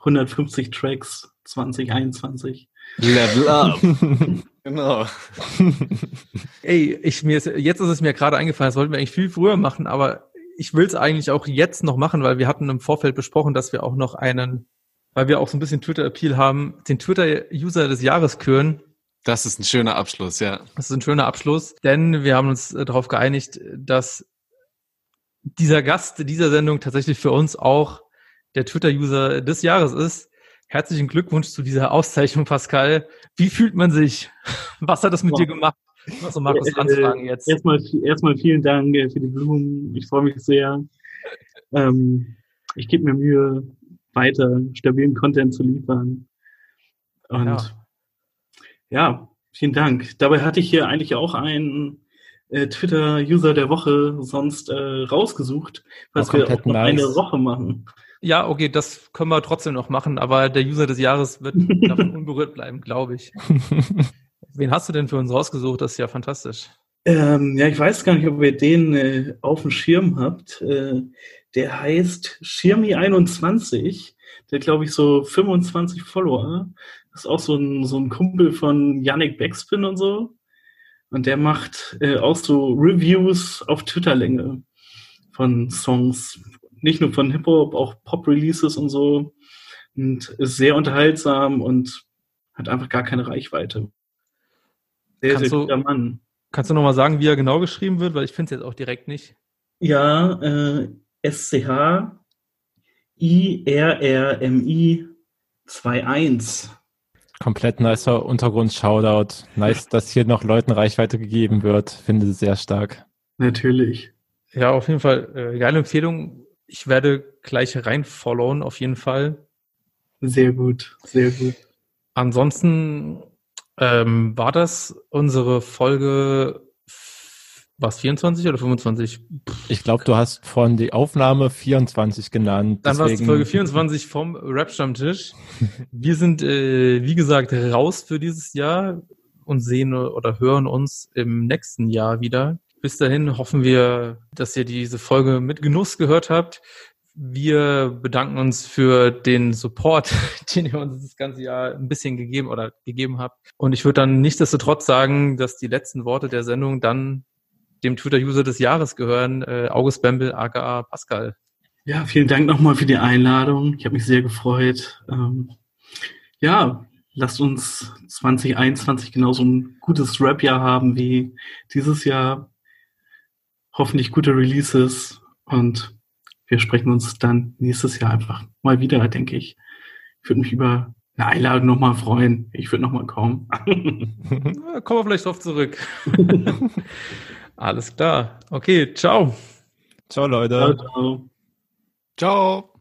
150 Tracks 2021. Level up. genau. Ey, ich, mir ist, jetzt ist es mir gerade eingefallen, das wollten wir eigentlich viel früher machen, aber ich will es eigentlich auch jetzt noch machen, weil wir hatten im Vorfeld besprochen, dass wir auch noch einen, weil wir auch so ein bisschen Twitter-Appeal haben, den Twitter-User des Jahres küren. Das ist ein schöner Abschluss, ja. Das ist ein schöner Abschluss, denn wir haben uns äh, darauf geeinigt, dass dieser Gast dieser Sendung tatsächlich für uns auch der Twitter-User des Jahres ist. Herzlichen Glückwunsch zu dieser Auszeichnung, Pascal. Wie fühlt man sich? Was hat das mit ja. dir gemacht? Was Markus äh, anfragen jetzt. Erstmal, erstmal vielen Dank äh, für die Blumen. Ich freue mich sehr. Ähm, ich gebe mir Mühe, weiter stabilen Content zu liefern. Und ja. ja, vielen Dank. Dabei hatte ich hier eigentlich auch einen äh, Twitter-User der Woche sonst äh, rausgesucht, was wir auch noch nice. eine Woche machen. Ja, okay, das können wir trotzdem noch machen, aber der User des Jahres wird davon unberührt bleiben, glaube ich. Wen hast du denn für uns rausgesucht? Das ist ja fantastisch. Ähm, ja, ich weiß gar nicht, ob ihr den äh, auf dem Schirm habt. Äh, der heißt Schirmi21. Der glaube ich so 25 Follower. Das ist auch so ein, so ein Kumpel von Yannick Backspin und so. Und der macht äh, auch so Reviews auf Twitter-Länge von Songs. Nicht nur von Hip-Hop, auch Pop-Releases und so. Und ist sehr unterhaltsam und hat einfach gar keine Reichweite. Sehr, kannst sehr guter Mann. Kannst du nochmal sagen, wie er genau geschrieben wird? Weil ich finde es jetzt auch direkt nicht. Ja, äh, S-C-H-I-R-R-M-I 2.1. Komplett nicer Untergrund-Shoutout. Nice, dass hier noch Leuten Reichweite gegeben wird. Finde sehr stark. Natürlich. Ja, auf jeden Fall. Äh, geile Empfehlung. Ich werde gleich reinfollowen, auf jeden Fall. Sehr gut, sehr gut. Ansonsten ähm, war das unsere Folge was, 24 oder 25? Ich glaube, du hast vorhin die Aufnahme 24 genannt. Dann war es Folge 24 vom Rap-Stammtisch. Wir sind, äh, wie gesagt, raus für dieses Jahr und sehen oder hören uns im nächsten Jahr wieder. Bis dahin hoffen wir, dass ihr diese Folge mit Genuss gehört habt. Wir bedanken uns für den Support, den ihr uns das ganze Jahr ein bisschen gegeben oder gegeben habt. Und ich würde dann nichtsdestotrotz sagen, dass die letzten Worte der Sendung dann dem Twitter-User des Jahres gehören, äh, August Bembel, aka Pascal. Ja, vielen Dank nochmal für die Einladung. Ich habe mich sehr gefreut. Ähm, ja, lasst uns 2021 genauso ein gutes Rap-Jahr haben wie dieses Jahr. Hoffentlich gute Releases und wir sprechen uns dann nächstes Jahr einfach mal wieder, denke ich. Ich würde mich über eine Einladung nochmal freuen. Ich würde nochmal kommen. Kommen wir vielleicht drauf zurück. Alles klar. Okay, ciao. Ciao, Leute. Ciao. ciao. ciao.